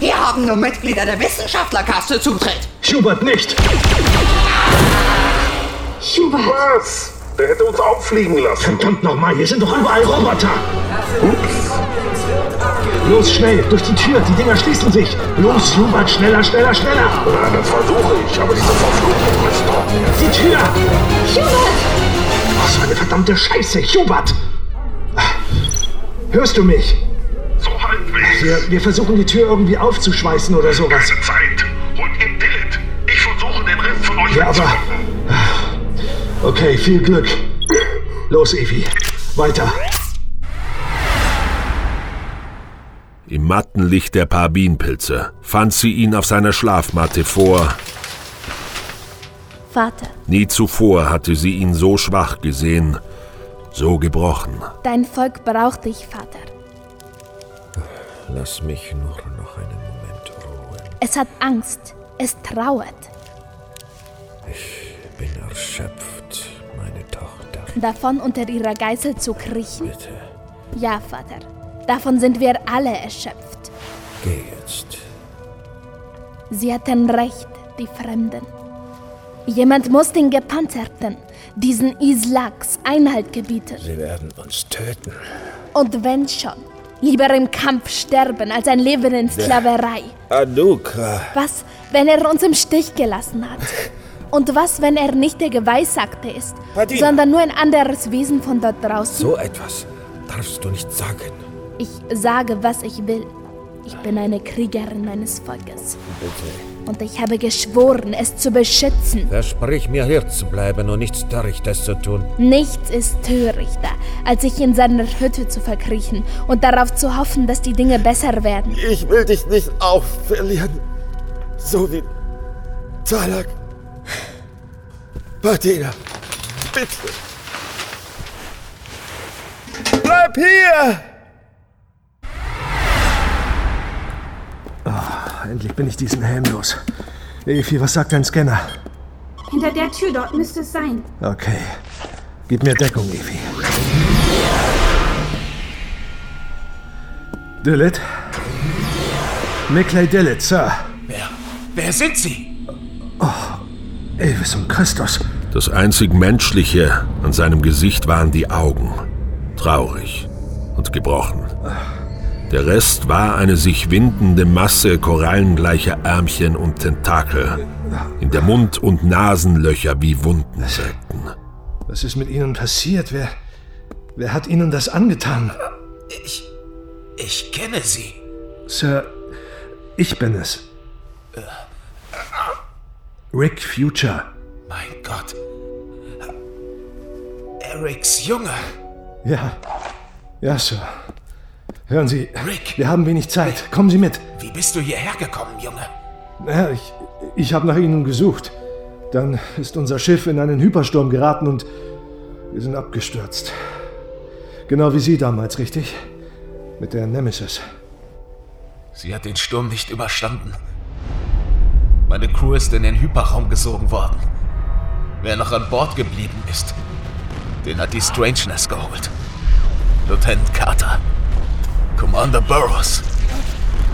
Hier haben nur Mitglieder der Wissenschaftlerkaste Zutritt. Hubert nicht! Hubert! Was? Der hätte uns auffliegen lassen. Verdammt nochmal, hier sind doch überall Roboter! Los, schnell, durch die Tür, die Dinger schließen sich! Los, Hubert, schneller, schneller, schneller! Na, das versuche ich, aber diese verfluchten Rüstung. Die Tür! Hubert! Was für eine verdammte Scheiße, Hubert! Hörst du mich? Wir, wir versuchen die Tür irgendwie aufzuschweißen oder sowas. Keine Zeit. Holt ihr Dillet. Ich versuche den Rest von euch Ja, aber. Okay, viel Glück. Los, Evi. Weiter. Im matten Licht der Parbinpilze fand sie ihn auf seiner Schlafmatte vor. Vater, Nie zuvor hatte sie ihn so schwach gesehen, so gebrochen. dein Volk braucht dich, Vater. Lass mich nur noch einen Moment ruhen. Es hat Angst. Es trauert. Ich bin erschöpft, meine Tochter. Davon unter ihrer Geißel zu kriechen? Bitte, Ja, Vater. Davon sind wir alle erschöpft. geh jetzt. Sie hatten recht, die Fremden. Jemand muss den Gepanzerten, diesen Islaks, Einhalt gebieten. Sie werden uns töten. Und wenn schon, lieber im Kampf sterben, als ein Leben in Sklaverei. Anuka. Was, wenn er uns im Stich gelassen hat? Und was, wenn er nicht der Geweissagte ist, Padilla. sondern nur ein anderes Wesen von dort draußen? So etwas darfst du nicht sagen. Ich sage, was ich will. Ich bin eine Kriegerin meines Volkes. Bitte. Und ich habe geschworen, es zu beschützen. Versprich mir hier zu bleiben und nichts Törichtes zu tun. Nichts ist törichter, als sich in seiner Hütte zu verkriechen und darauf zu hoffen, dass die Dinge besser werden. Ich will dich nicht auch verlieren. So wie Talak. Patina, bitte. Bleib hier! Endlich bin ich diesen Helm los. Evi, was sagt dein Scanner? Hinter der Tür dort müsste es sein. Okay. Gib mir Deckung, Evi. Dillit? Mickley Dillit, Sir. Wer? Wer sind Sie? Elvis und Christus. Das einzig Menschliche an seinem Gesicht waren die Augen. Traurig und gebrochen. Der Rest war eine sich windende Masse korallengleicher Ärmchen und Tentakel, in der Mund- und Nasenlöcher wie Wunden sägten. Was ist mit Ihnen passiert? Wer, wer hat Ihnen das angetan? Ich. Ich kenne Sie. Sir, ich bin es. Rick Future. Mein Gott. Erics Junge. Ja. Ja, Sir. Hören Sie, Rick. wir haben wenig Zeit. Kommen Sie mit. Wie bist du hierher gekommen, Junge? Ja, ich, ich habe nach Ihnen gesucht. Dann ist unser Schiff in einen Hypersturm geraten und wir sind abgestürzt. Genau wie Sie damals, richtig? Mit der Nemesis. Sie hat den Sturm nicht überstanden. Meine Crew ist in den Hyperraum gesogen worden. Wer noch an Bord geblieben ist, den hat die Strangeness geholt. Lieutenant Carter. Commander Burroughs.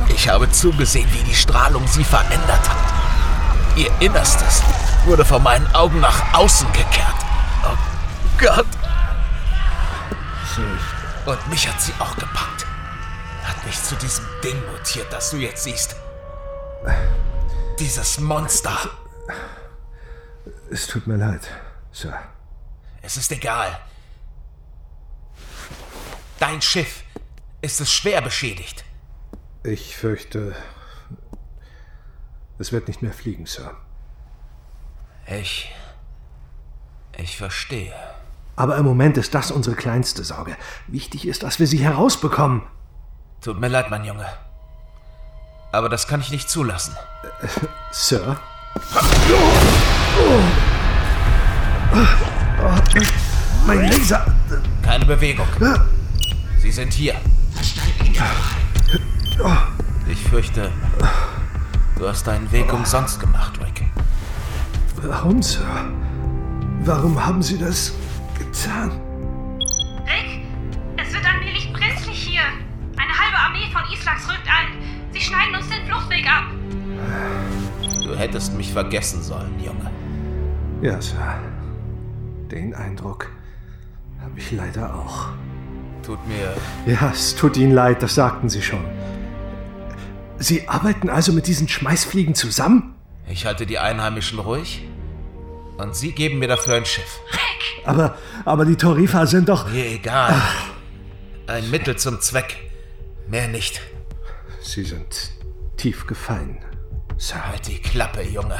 Ich habe zugesehen, wie die Strahlung sie verändert hat. Ihr Innerstes wurde vor meinen Augen nach außen gekehrt. Oh Gott. Und mich hat sie auch gepackt. Hat mich zu diesem Ding mutiert, das du jetzt siehst. Dieses Monster. Es tut mir leid, Sir. Es ist egal. Dein Schiff ist es schwer beschädigt. Ich fürchte, es wird nicht mehr fliegen, Sir. Ich. Ich verstehe. Aber im Moment ist das unsere kleinste Sorge. Wichtig ist, dass wir sie herausbekommen. Tut mir leid, mein Junge. Aber das kann ich nicht zulassen. Äh, Sir? Mein Laser! Keine Bewegung. Sie sind hier. Ich fürchte, du hast deinen Weg umsonst gemacht, Rick. Warum, Sir? Warum haben Sie das getan? Rick, es wird allmählich brenzlig hier. Eine halbe Armee von Islax rückt an. Sie schneiden uns den Fluchtweg ab. Du hättest mich vergessen sollen, Junge. Ja, Sir. Den Eindruck habe ich leider auch. Tut mir. Ja, es tut Ihnen leid, das sagten Sie schon. Sie arbeiten also mit diesen Schmeißfliegen zusammen? Ich halte die Einheimischen ruhig. Und Sie geben mir dafür ein Schiff. Aber, aber die Torifa sind doch. Mir egal. Ein Mittel zum Zweck. Mehr nicht. Sie sind tief gefallen, Sir. Halt die Klappe, Junge.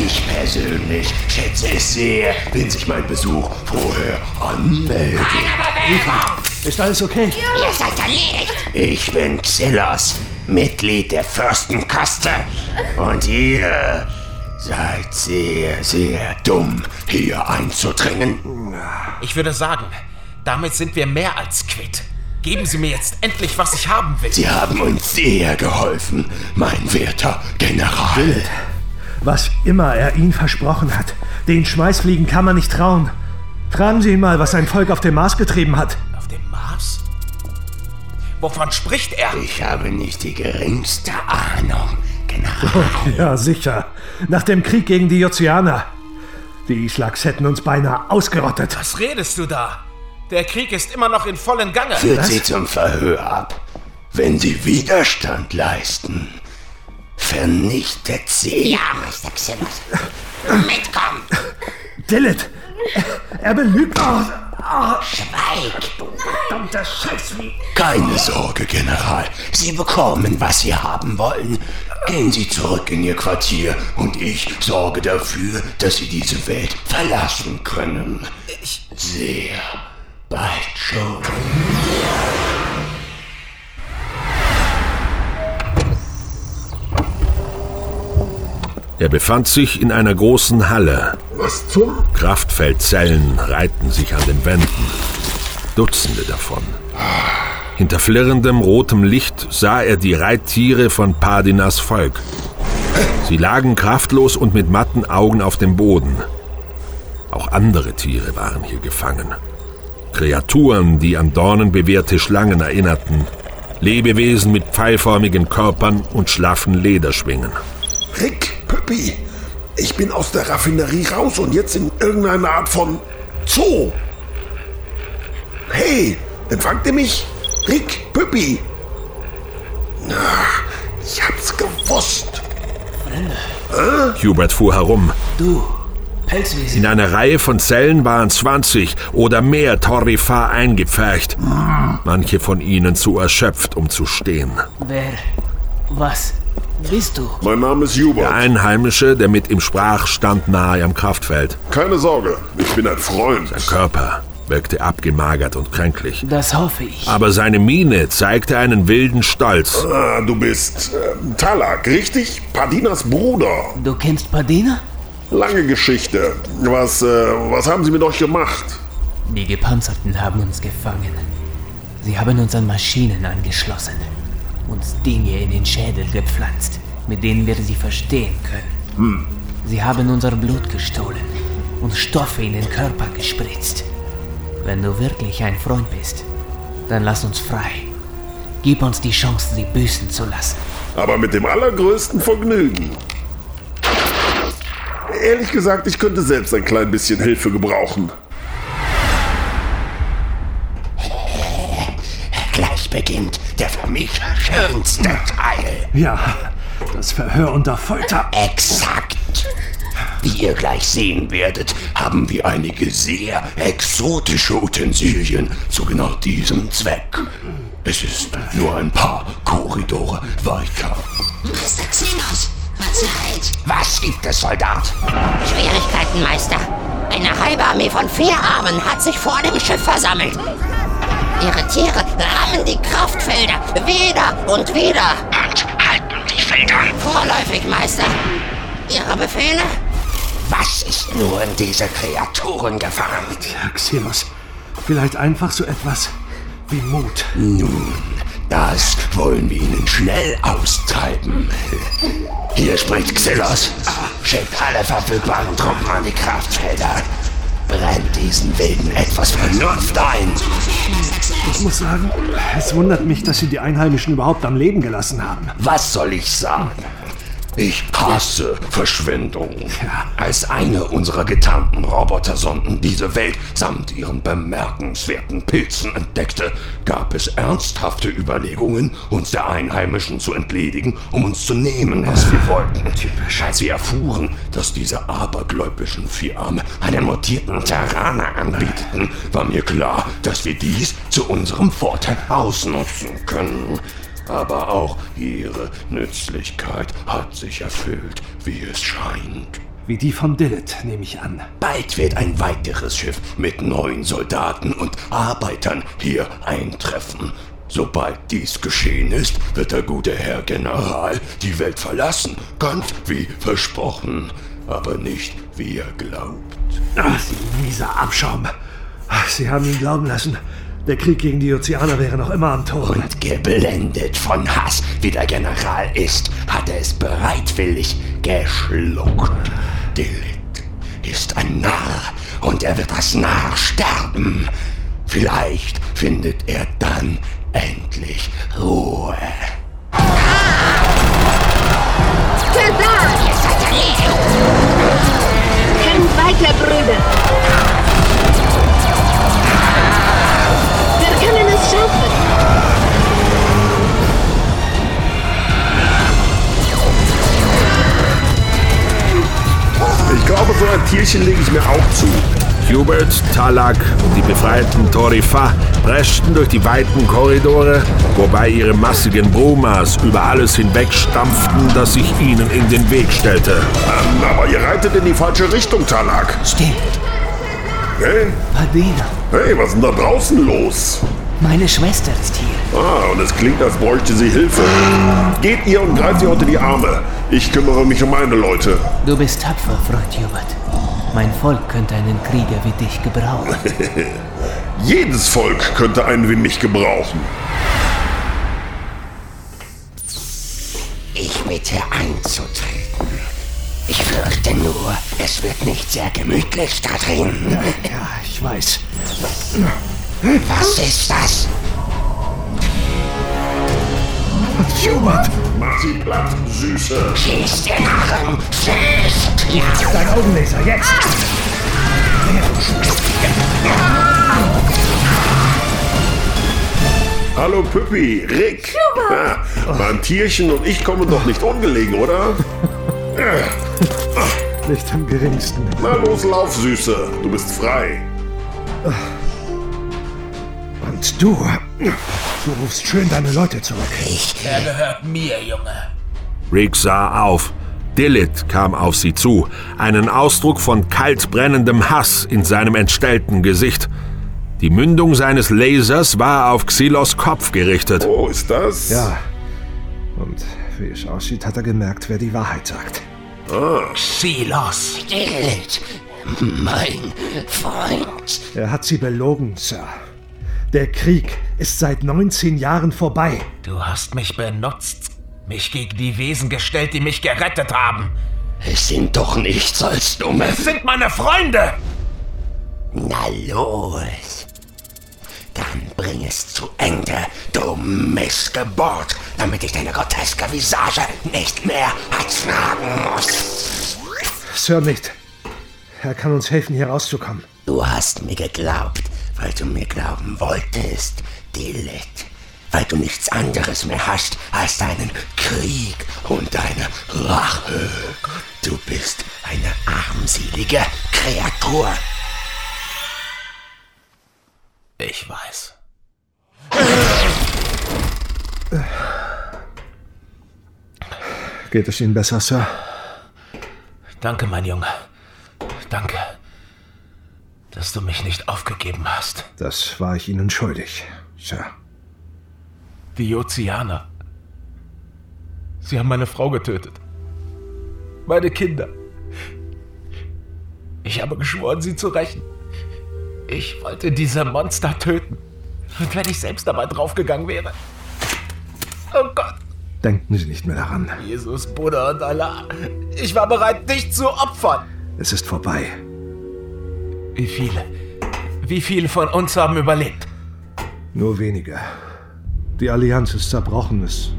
Ich persönlich schätze es sehr, wenn sich mein Besuch vorher anmeldet. Ist alles okay? Ihr seid erledigt. Ich bin Xillos, Mitglied der Fürstenkaste. Und ihr seid sehr, sehr dumm, hier einzudringen. Ich würde sagen, damit sind wir mehr als quitt. Geben Sie mir jetzt endlich, was ich haben will. Sie haben uns sehr geholfen, mein werter General. Bild. Was immer er Ihnen versprochen hat, den Schmeißfliegen kann man nicht trauen. Fragen Sie ihn mal, was sein Volk auf dem Mars getrieben hat. Auf dem Mars? Wovon spricht er? Ich habe nicht die geringste Ahnung, General. Ja, sicher. Nach dem Krieg gegen die Jozianer. Die Islaks hätten uns beinahe ausgerottet. Was redest du da? Der Krieg ist immer noch in vollen Gange. Führt sie zum Verhör ab. Wenn sie Widerstand leisten, vernichtet sie. Ja, Mr. Xillos. Mitkommen. Dillet! Er belügt uns! Schweig. Verdammter Scheißvieh! Keine Sorge, General. Sie bekommen, was Sie haben wollen. Gehen Sie zurück in Ihr Quartier und ich sorge dafür, dass Sie diese Welt verlassen können. Sehr bald schon. Er befand sich in einer großen Halle. Was zum? Kraftfeldzellen reihten sich an den Wänden. Dutzende davon. Hinter flirrendem rotem Licht sah er die Reittiere von Padinas Volk. Sie lagen kraftlos und mit matten Augen auf dem Boden. Auch andere Tiere waren hier gefangen. Kreaturen, die an dornenbewehrte Schlangen erinnerten. Lebewesen mit pfeilförmigen Körpern und schlaffen Lederschwingen. Rick, Püppi, ich bin aus der Raffinerie raus und jetzt in irgendeiner Art von Zoo. Hey, empfangt ihr mich? Rick, Püppi. Ach, ich hab's gewusst. Äh? Hubert fuhr herum. Du Pelzwesen. In einer Reihe von Zellen waren 20 oder mehr Torifar eingepfercht. Manche von ihnen zu erschöpft, um zu stehen. Wer? Was? Bist du? Mein Name ist Hubert. Der Einheimische, der mit ihm sprach, stand nahe am Kraftfeld. Keine Sorge, ich bin ein Freund. Sein Körper wirkte abgemagert und kränklich. Das hoffe ich. Aber seine Miene zeigte einen wilden Stolz. Ah, du bist äh, Talak, richtig? Padinas Bruder. Du kennst Padina? Lange Geschichte. Was, äh, was haben sie mit euch gemacht? Die Gepanzerten haben uns gefangen. Sie haben uns an Maschinen angeschlossen, uns Dinge in den Schädel gepflanzt, mit denen wir sie verstehen können. Hm. Sie haben unser Blut gestohlen und Stoffe in den Körper gespritzt. Wenn du wirklich ein Freund bist, dann lass uns frei. Gib uns die Chance, sie büßen zu lassen. Aber mit dem allergrößten Vergnügen. Ehrlich gesagt, ich könnte selbst ein klein bisschen Hilfe gebrauchen. Mich schönste Teil. Ja, das Verhör unter Folter. Exakt. Wie ihr gleich sehen werdet, haben wir einige sehr exotische Utensilien zu genau diesem Zweck. Es ist nur ein paar Korridore weiter. Meister Xenos, verzeiht. Was gibt es, Soldat? Schwierigkeiten, Meister. Eine halbe Armee von Vierarmen hat sich vor dem Schiff versammelt. Ihre Tiere rammen die Kraftfelder wieder und wieder. Und halten die Felder. Vorläufig, Meister. Ihre Befehle? Was ist nur in diese Kreaturen gefahren? Ja, Xenos, vielleicht einfach so etwas wie Mut. Nun, das wollen wir Ihnen schnell austreiben. Hier spricht Xelos. Schickt alle verfügbaren Truppen an die Kraftfelder. Brennt diesen Wilden etwas Vernunft ein. Ich muss sagen, es wundert mich, dass Sie die Einheimischen überhaupt am Leben gelassen haben. Was soll ich sagen? Ich hasse Verschwendung. Als eine unserer getarnten Robotersonden diese Welt samt ihren bemerkenswerten Pilzen entdeckte, gab es ernsthafte Überlegungen, uns der Einheimischen zu entledigen, um uns zu nehmen, was wir wollten. Als wir erfuhren, dass diese abergläubischen Vierarme einen mutierten Terraner anbieteten, war mir klar, dass wir dies zu unserem Vorteil ausnutzen können. Aber auch ihre Nützlichkeit hat sich erfüllt, wie es scheint. Wie die von Dillet, nehme ich an. Bald wird ein weiteres Schiff mit neuen Soldaten und Arbeitern hier eintreffen. Sobald dies geschehen ist, wird der gute Herr General die Welt verlassen, ganz wie versprochen, aber nicht wie er glaubt. Ach, Sie mieser Abschaum. Sie haben ihn glauben lassen, der Krieg gegen die Ozeaner wäre noch immer am Tor. Und geblendet von Hass, wie der General ist, hat er es bereitwillig geschluckt. Dillit ist ein Narr und er wird als Narr sterben. Vielleicht findet er dann endlich Ruhe. Templar! Ihr seid erledigt! Kämpft weiter, Brüder! Ich glaube, so ein Tierchen lege ich mir auch zu. Hubert, Talak und die befreiten Torifa preschten durch die weiten Korridore, wobei ihre massigen Brumas über alles hinwegstampften, das sich ihnen in den Weg stellte. Ähm, aber ihr reitet in die falsche Richtung, Talak. Stimmt. Hey? Padina. Hey, was ist denn da draußen los? Meine Schwester ist hier. Ah, und es klingt, als bräuchte sie Hilfe. Geht ihr und greift ihr unter die Arme. Ich kümmere mich um meine Leute. Du bist tapfer, Freund Hubert. Mein Volk könnte einen Krieger wie dich gebrauchen. Jedes Volk könnte einen wie mich gebrauchen. Ich bitte einzutreten. Ich fürchte nur, es wird nicht sehr gemütlich da drin. Ja, ich weiß. Was ist das? Hubert! Mach sie platt, Süße. Schieß den Narren! Schieß! Ja! Dein Augenlaser, jetzt! Hallo Püppi, Rick. Ah, mein Tierchen und ich kommen doch nicht ungelegen, oder? Nicht im geringsten. Na los, lauf, Süße. Du bist frei. Und du, du rufst schön deine Leute zurück. Er gehört mir, Junge. Rick sah auf. Dillit kam auf sie zu, einen Ausdruck von kalt brennendem Hass in seinem entstellten Gesicht. Die Mündung seines Lasers war auf Xylos Kopf gerichtet. Oh, ist das? Ja. Und wie es aussieht, hat er gemerkt, wer die Wahrheit sagt. Ah. Xylos. Dillit, mein Freund. Er hat sie belogen, Sir. Der Krieg ist seit 19 Jahren vorbei. Du hast mich benutzt, mich gegen die Wesen gestellt, die mich gerettet haben. Es sind doch nichts als dumme... Es sind meine Freunde! Na los. Dann bring es zu Ende, du Missgeburt, damit ich deine groteske Visage nicht mehr ertragen muss. Sir, nicht. Er kann uns helfen, hier rauszukommen. Du hast mir geglaubt, weil du mir glauben wolltest, Dillet. Weil du nichts anderes mehr hast als deinen Krieg und deine Rache. Du bist eine armselige Kreatur. Ich weiß. Geht es Ihnen besser, Sir? Danke, mein Junge. Danke, dass du mich nicht aufgegeben hast. Das war ich Ihnen schuldig, Sir. Die Ozeaner. Sie haben meine Frau getötet. Meine Kinder. Ich habe geschworen, sie zu rächen. Ich wollte diese Monster töten. Und wenn ich selbst dabei draufgegangen wäre. Oh Gott. Denken Sie nicht mehr daran. Jesus, Buddha und Allah. Ich war bereit, dich zu opfern. Es ist vorbei. Wie viele? Wie viele von uns haben überlebt? Nur wenige. Die Allianz ist zerbrochen. Es,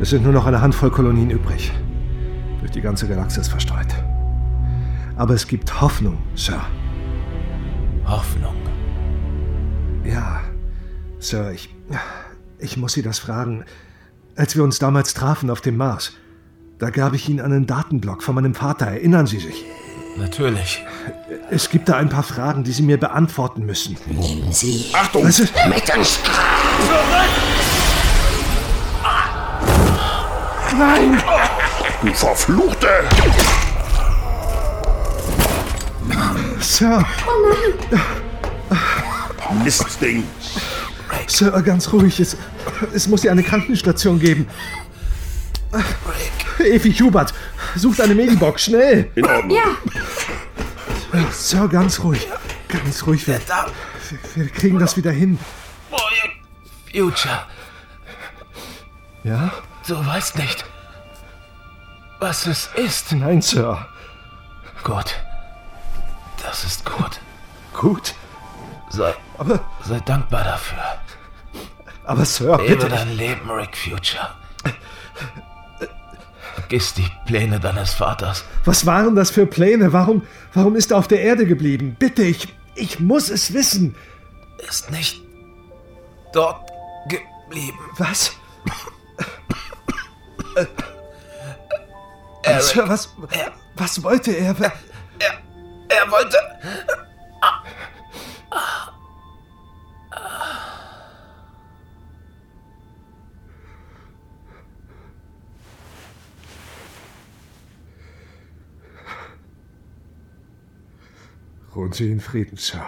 es sind nur noch eine Handvoll Kolonien übrig. Durch die ganze Galaxis verstreut. Aber es gibt Hoffnung, Sir. Hoffnung. Ja, Sir, ich. Ich muss Sie das fragen. Als wir uns damals trafen auf dem Mars, da gab ich Ihnen einen Datenblock von meinem Vater. Erinnern Sie sich? Natürlich. Es gibt da ein paar Fragen, die Sie mir beantworten müssen. Nehmen Sie Achtung! Was ist? mit ins Grab. Nein! Du Verfluchte! Sir, Mistding! Sir, ganz ruhig. Es, es muss hier eine Krankenstation geben. Evi Hubert, sucht eine Medibox, schnell! In Ordnung. Ja, Sir, ganz ruhig. Ganz ruhig. Wir, wir, wir kriegen das wieder hin. Future, Ja? du weißt nicht, was es ist. Nein, Sir. Gut. Das ist gut. Gut. Sei, Aber, sei dankbar dafür. aber Sir, Lebe bitte. dein Leben, Rick Future. Vergiss die Pläne deines Vaters. Was waren das für Pläne? Warum, warum ist er auf der Erde geblieben? Bitte, ich, ich muss es wissen. Ist nicht dort geblieben. Was? Eric, Sir, was, Er, was wollte er? er, er wollte. Ruhen Sie in Frieden, Sir.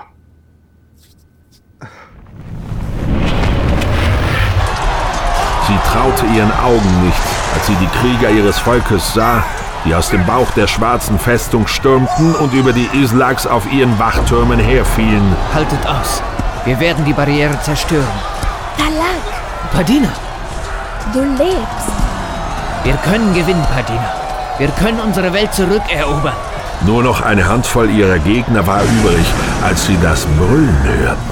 Sie traute ihren Augen nicht, als sie die Krieger ihres Volkes sah, die aus dem Bauch der schwarzen Festung stürmten und über die Islaks auf ihren Wachtürmen herfielen. Haltet aus. Wir werden die Barriere zerstören. Talak, Padina, du lebst. wir können gewinnen, Padina. Wir können unsere Welt zurückerobern. Nur noch eine Handvoll ihrer Gegner war übrig, als sie das Brüllen hörten.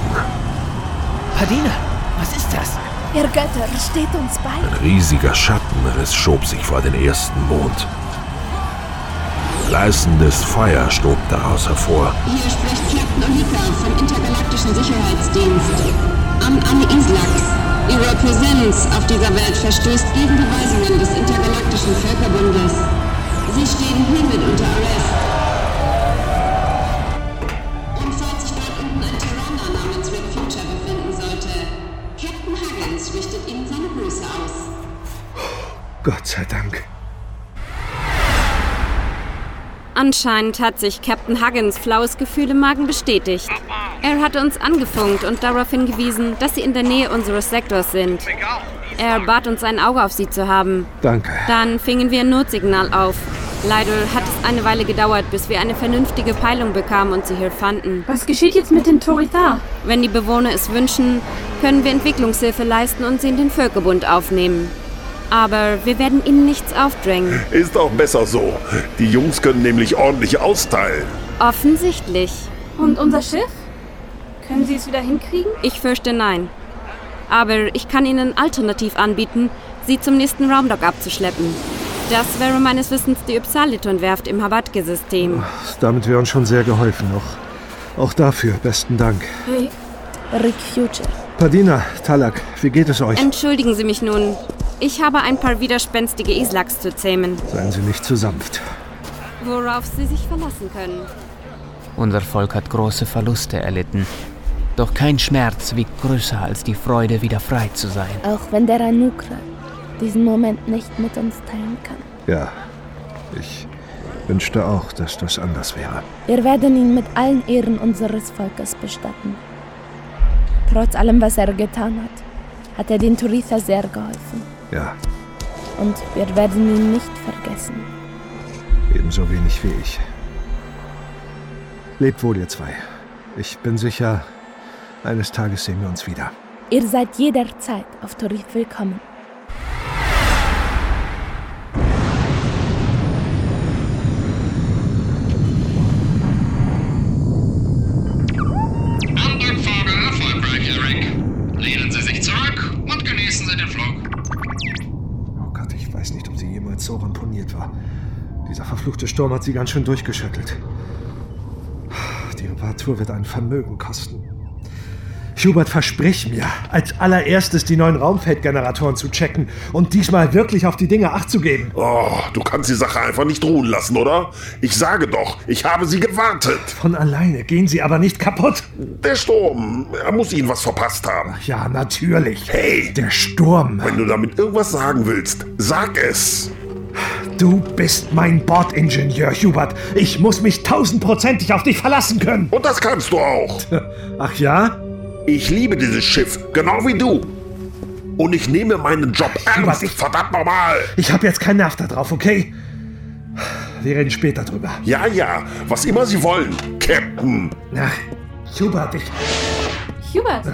Padina, was ist das? Ihr Götter steht uns bei. Ein riesiger Schattenriss schob sich vor den ersten Mond. Gleißendes Feuer stob daraus hervor. Hier spricht Captain Ohika vom Intergalaktischen Sicherheitsdienst. Am Anne Islax. Ihre Präsenz auf dieser Welt verstößt gegen die Weisungen des Intergalaktischen Völkerbundes. Sie stehen hiermit unter Arrest. Gott sei Dank. Anscheinend hat sich Captain Huggins flaues Gefühl im Magen bestätigt. Er hatte uns angefunkt und darauf hingewiesen, dass sie in der Nähe unseres Sektors sind. Er bat uns, ein Auge auf sie zu haben. Danke. Dann fingen wir ein Notsignal auf. Leider hat es eine Weile gedauert, bis wir eine vernünftige Peilung bekamen und sie hier fanden. Was geschieht jetzt mit den Torithar? Wenn die Bewohner es wünschen, können wir Entwicklungshilfe leisten und sie in den Völkerbund aufnehmen. Aber wir werden ihnen nichts aufdrängen. Ist auch besser so. Die Jungs können nämlich ordentlich austeilen. Offensichtlich. Und unser Schiff? Können Sie es wieder hinkriegen? Ich fürchte nein. Aber ich kann Ihnen alternativ anbieten, sie zum nächsten Raumdock abzuschleppen. Das wäre meines Wissens die Ypsaliton-Werft im Habatke-System. Damit wäre uns schon sehr geholfen. Auch, auch dafür besten Dank. Hey. Rick Future. Padina, Talak, wie geht es euch? Entschuldigen Sie mich nun. Ich habe ein paar widerspenstige Islaks zu zähmen. Seien Sie nicht zu sanft. Worauf Sie sich verlassen können. Unser Volk hat große Verluste erlitten. Doch kein Schmerz wiegt größer als die Freude, wieder frei zu sein. Auch wenn der Anukra diesen Moment nicht mit uns teilen kann. Ja, ich wünschte auch, dass das anders wäre. Wir werden ihn mit allen Ehren unseres Volkes bestatten. Trotz allem, was er getan hat, hat er den Turitha sehr geholfen. Ja, Und wir werden ihn nicht vergessen. ebenso wenig wie ich. Lebt wohl, ihr zwei. Ich bin sicher, eines Tages sehen wir uns wieder. Ihr seid jederzeit auf Torith willkommen. Sturm hat sie ganz schön durchgeschüttelt. Die Reparatur wird ein Vermögen kosten. Hubert, versprich mir, als allererstes die neuen Raumfeldgeneratoren zu checken und diesmal wirklich auf die Dinge Acht zu geben. Oh, du kannst die Sache einfach nicht ruhen lassen, oder? Ich sage doch, ich habe sie gewartet. Von alleine gehen sie aber nicht kaputt. Der Sturm, er muss ihnen was verpasst haben. Ja, natürlich. Hey, Der Sturm. wenn du damit irgendwas sagen willst, sag es. Du bist mein Bordingenieur, Hubert. Ich muss mich tausendprozentig auf dich verlassen können. Und das kannst du auch. Ach ja? Ich liebe dieses Schiff, genau wie du. Und ich nehme meinen Job ernst, ich- verdammt nochmal. Ich habe jetzt keinen Nerv da drauf, okay? Wir reden später drüber. Ja, ja, was immer Sie wollen, Captain. Ach, Hubert, ich... Hubert!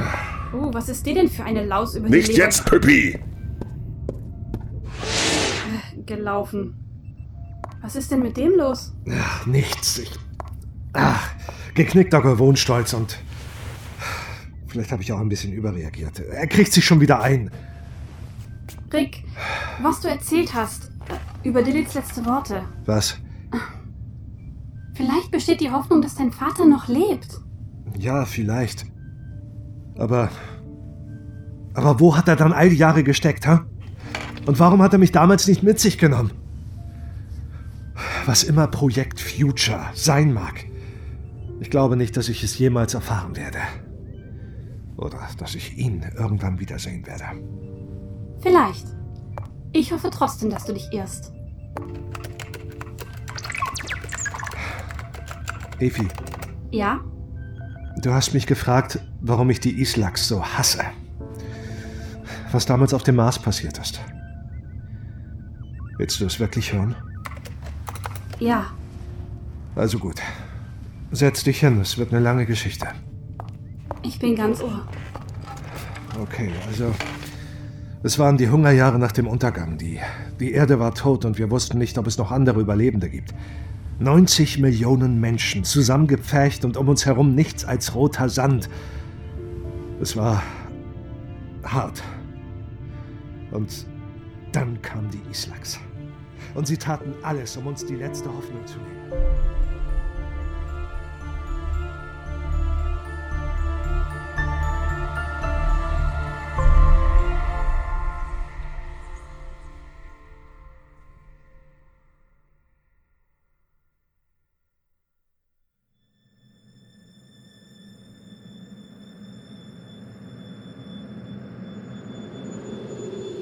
Oh, was ist dir denn für eine Laus über die Nicht jetzt, Püppi. Gelaufen? Was ist denn mit dem los? Ach, nichts. Ich... Ach, geknickter Gewohnstolz und... Vielleicht habe ich auch ein bisschen überreagiert. Er kriegt sich schon wieder ein. Rick, was du erzählt hast über Dillits letzte Worte. Was? Vielleicht besteht die Hoffnung, dass dein Vater noch lebt. Ja, vielleicht. Aber... Aber wo hat er dann all die Jahre gesteckt, ha? Und warum hat er mich damals nicht mit sich genommen? Was immer Projekt Future sein mag. Ich glaube nicht, dass ich es jemals erfahren werde. Oder dass ich ihn irgendwann wiedersehen werde. Vielleicht. Ich hoffe trotzdem, dass du dich irrst. Evi, Ja? du hast mich gefragt, warum ich die Islaks so hasse. Was damals auf dem Mars passiert ist. Willst du es wirklich hören? Ja. Also gut. Setz dich hin, es wird eine lange Geschichte. Ich bin ganz ohr. Okay, also. Es waren die Hungerjahre nach dem Untergang. Die, die Erde war tot und wir wussten nicht, ob es noch andere Überlebende gibt. 90 Millionen Menschen, zusammengepfercht und um uns herum nichts als roter Sand. Es war hart. Und dann kamen die Islaks. Und sie taten alles, um uns die letzte Hoffnung zu nehmen.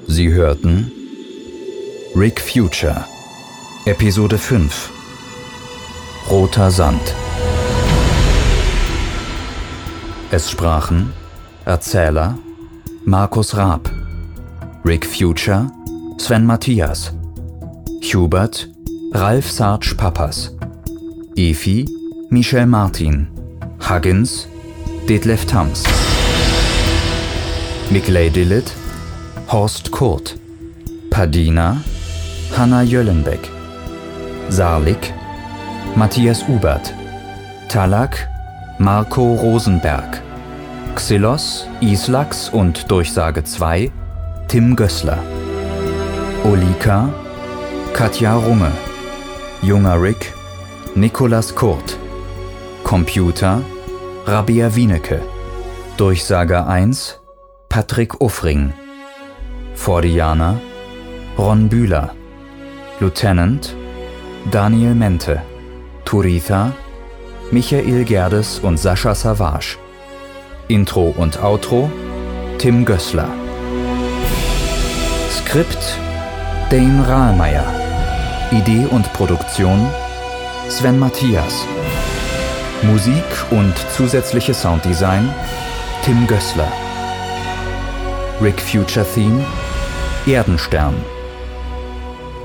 Sie hörten Rick Future. Episode 5 Roter Sand. Es sprachen Erzähler Markus Raab, Rick Future, Sven Matthias, Hubert, Ralf Sarge Pappas, Efi, Michel Martin, Huggins, Detlef Tams, Mikley Dillit, Horst Kurt, Padina, Hanna Jöllenbeck, Sarlik, Matthias Ubert, Talak, Marco Rosenberg, Xylos, Islax und Durchsage 2, Tim Gößler, Olika, Katja Runge, Junger Rick, Nikolas Kurt, Computer, Rabia Wienecke, Durchsager 1, Patrick Uffring, Fordianer, Ron Bühler, Lieutenant, Daniel Mente, Turitha, Michael Gerdes und Sascha Savage. Intro und Outro Tim Gößler. Skript Dane Rahlmeier. Idee und Produktion Sven Matthias. Musik und zusätzliche Sounddesign Tim Gößler. Rick Future Theme Erdenstern.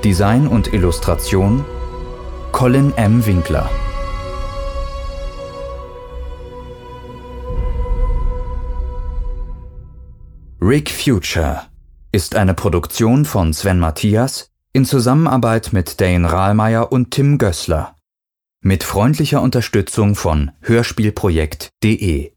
Design und Illustration Colin M. Winkler. Rick Future ist eine Produktion von Sven Matthias in Zusammenarbeit mit Dane Rahlmeier und Tim Gößler. Mit freundlicher Unterstützung von Hörspielprojekt.de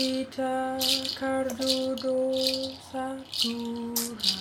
kita kardu dosa dura.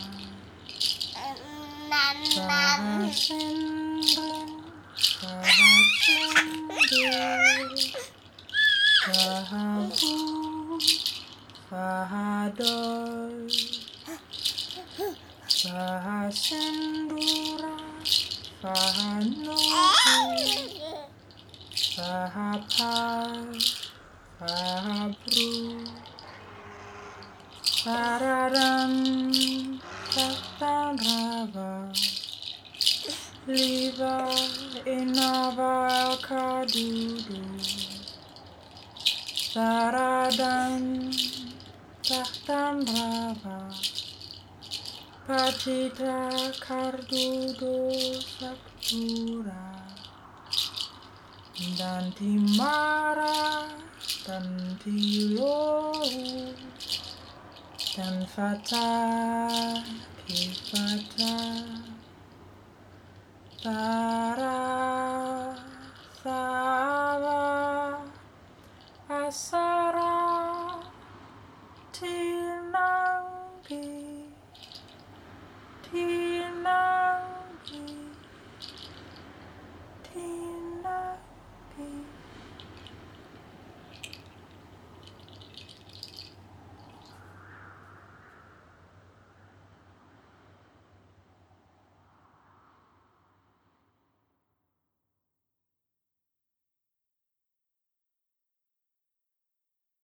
ta ta.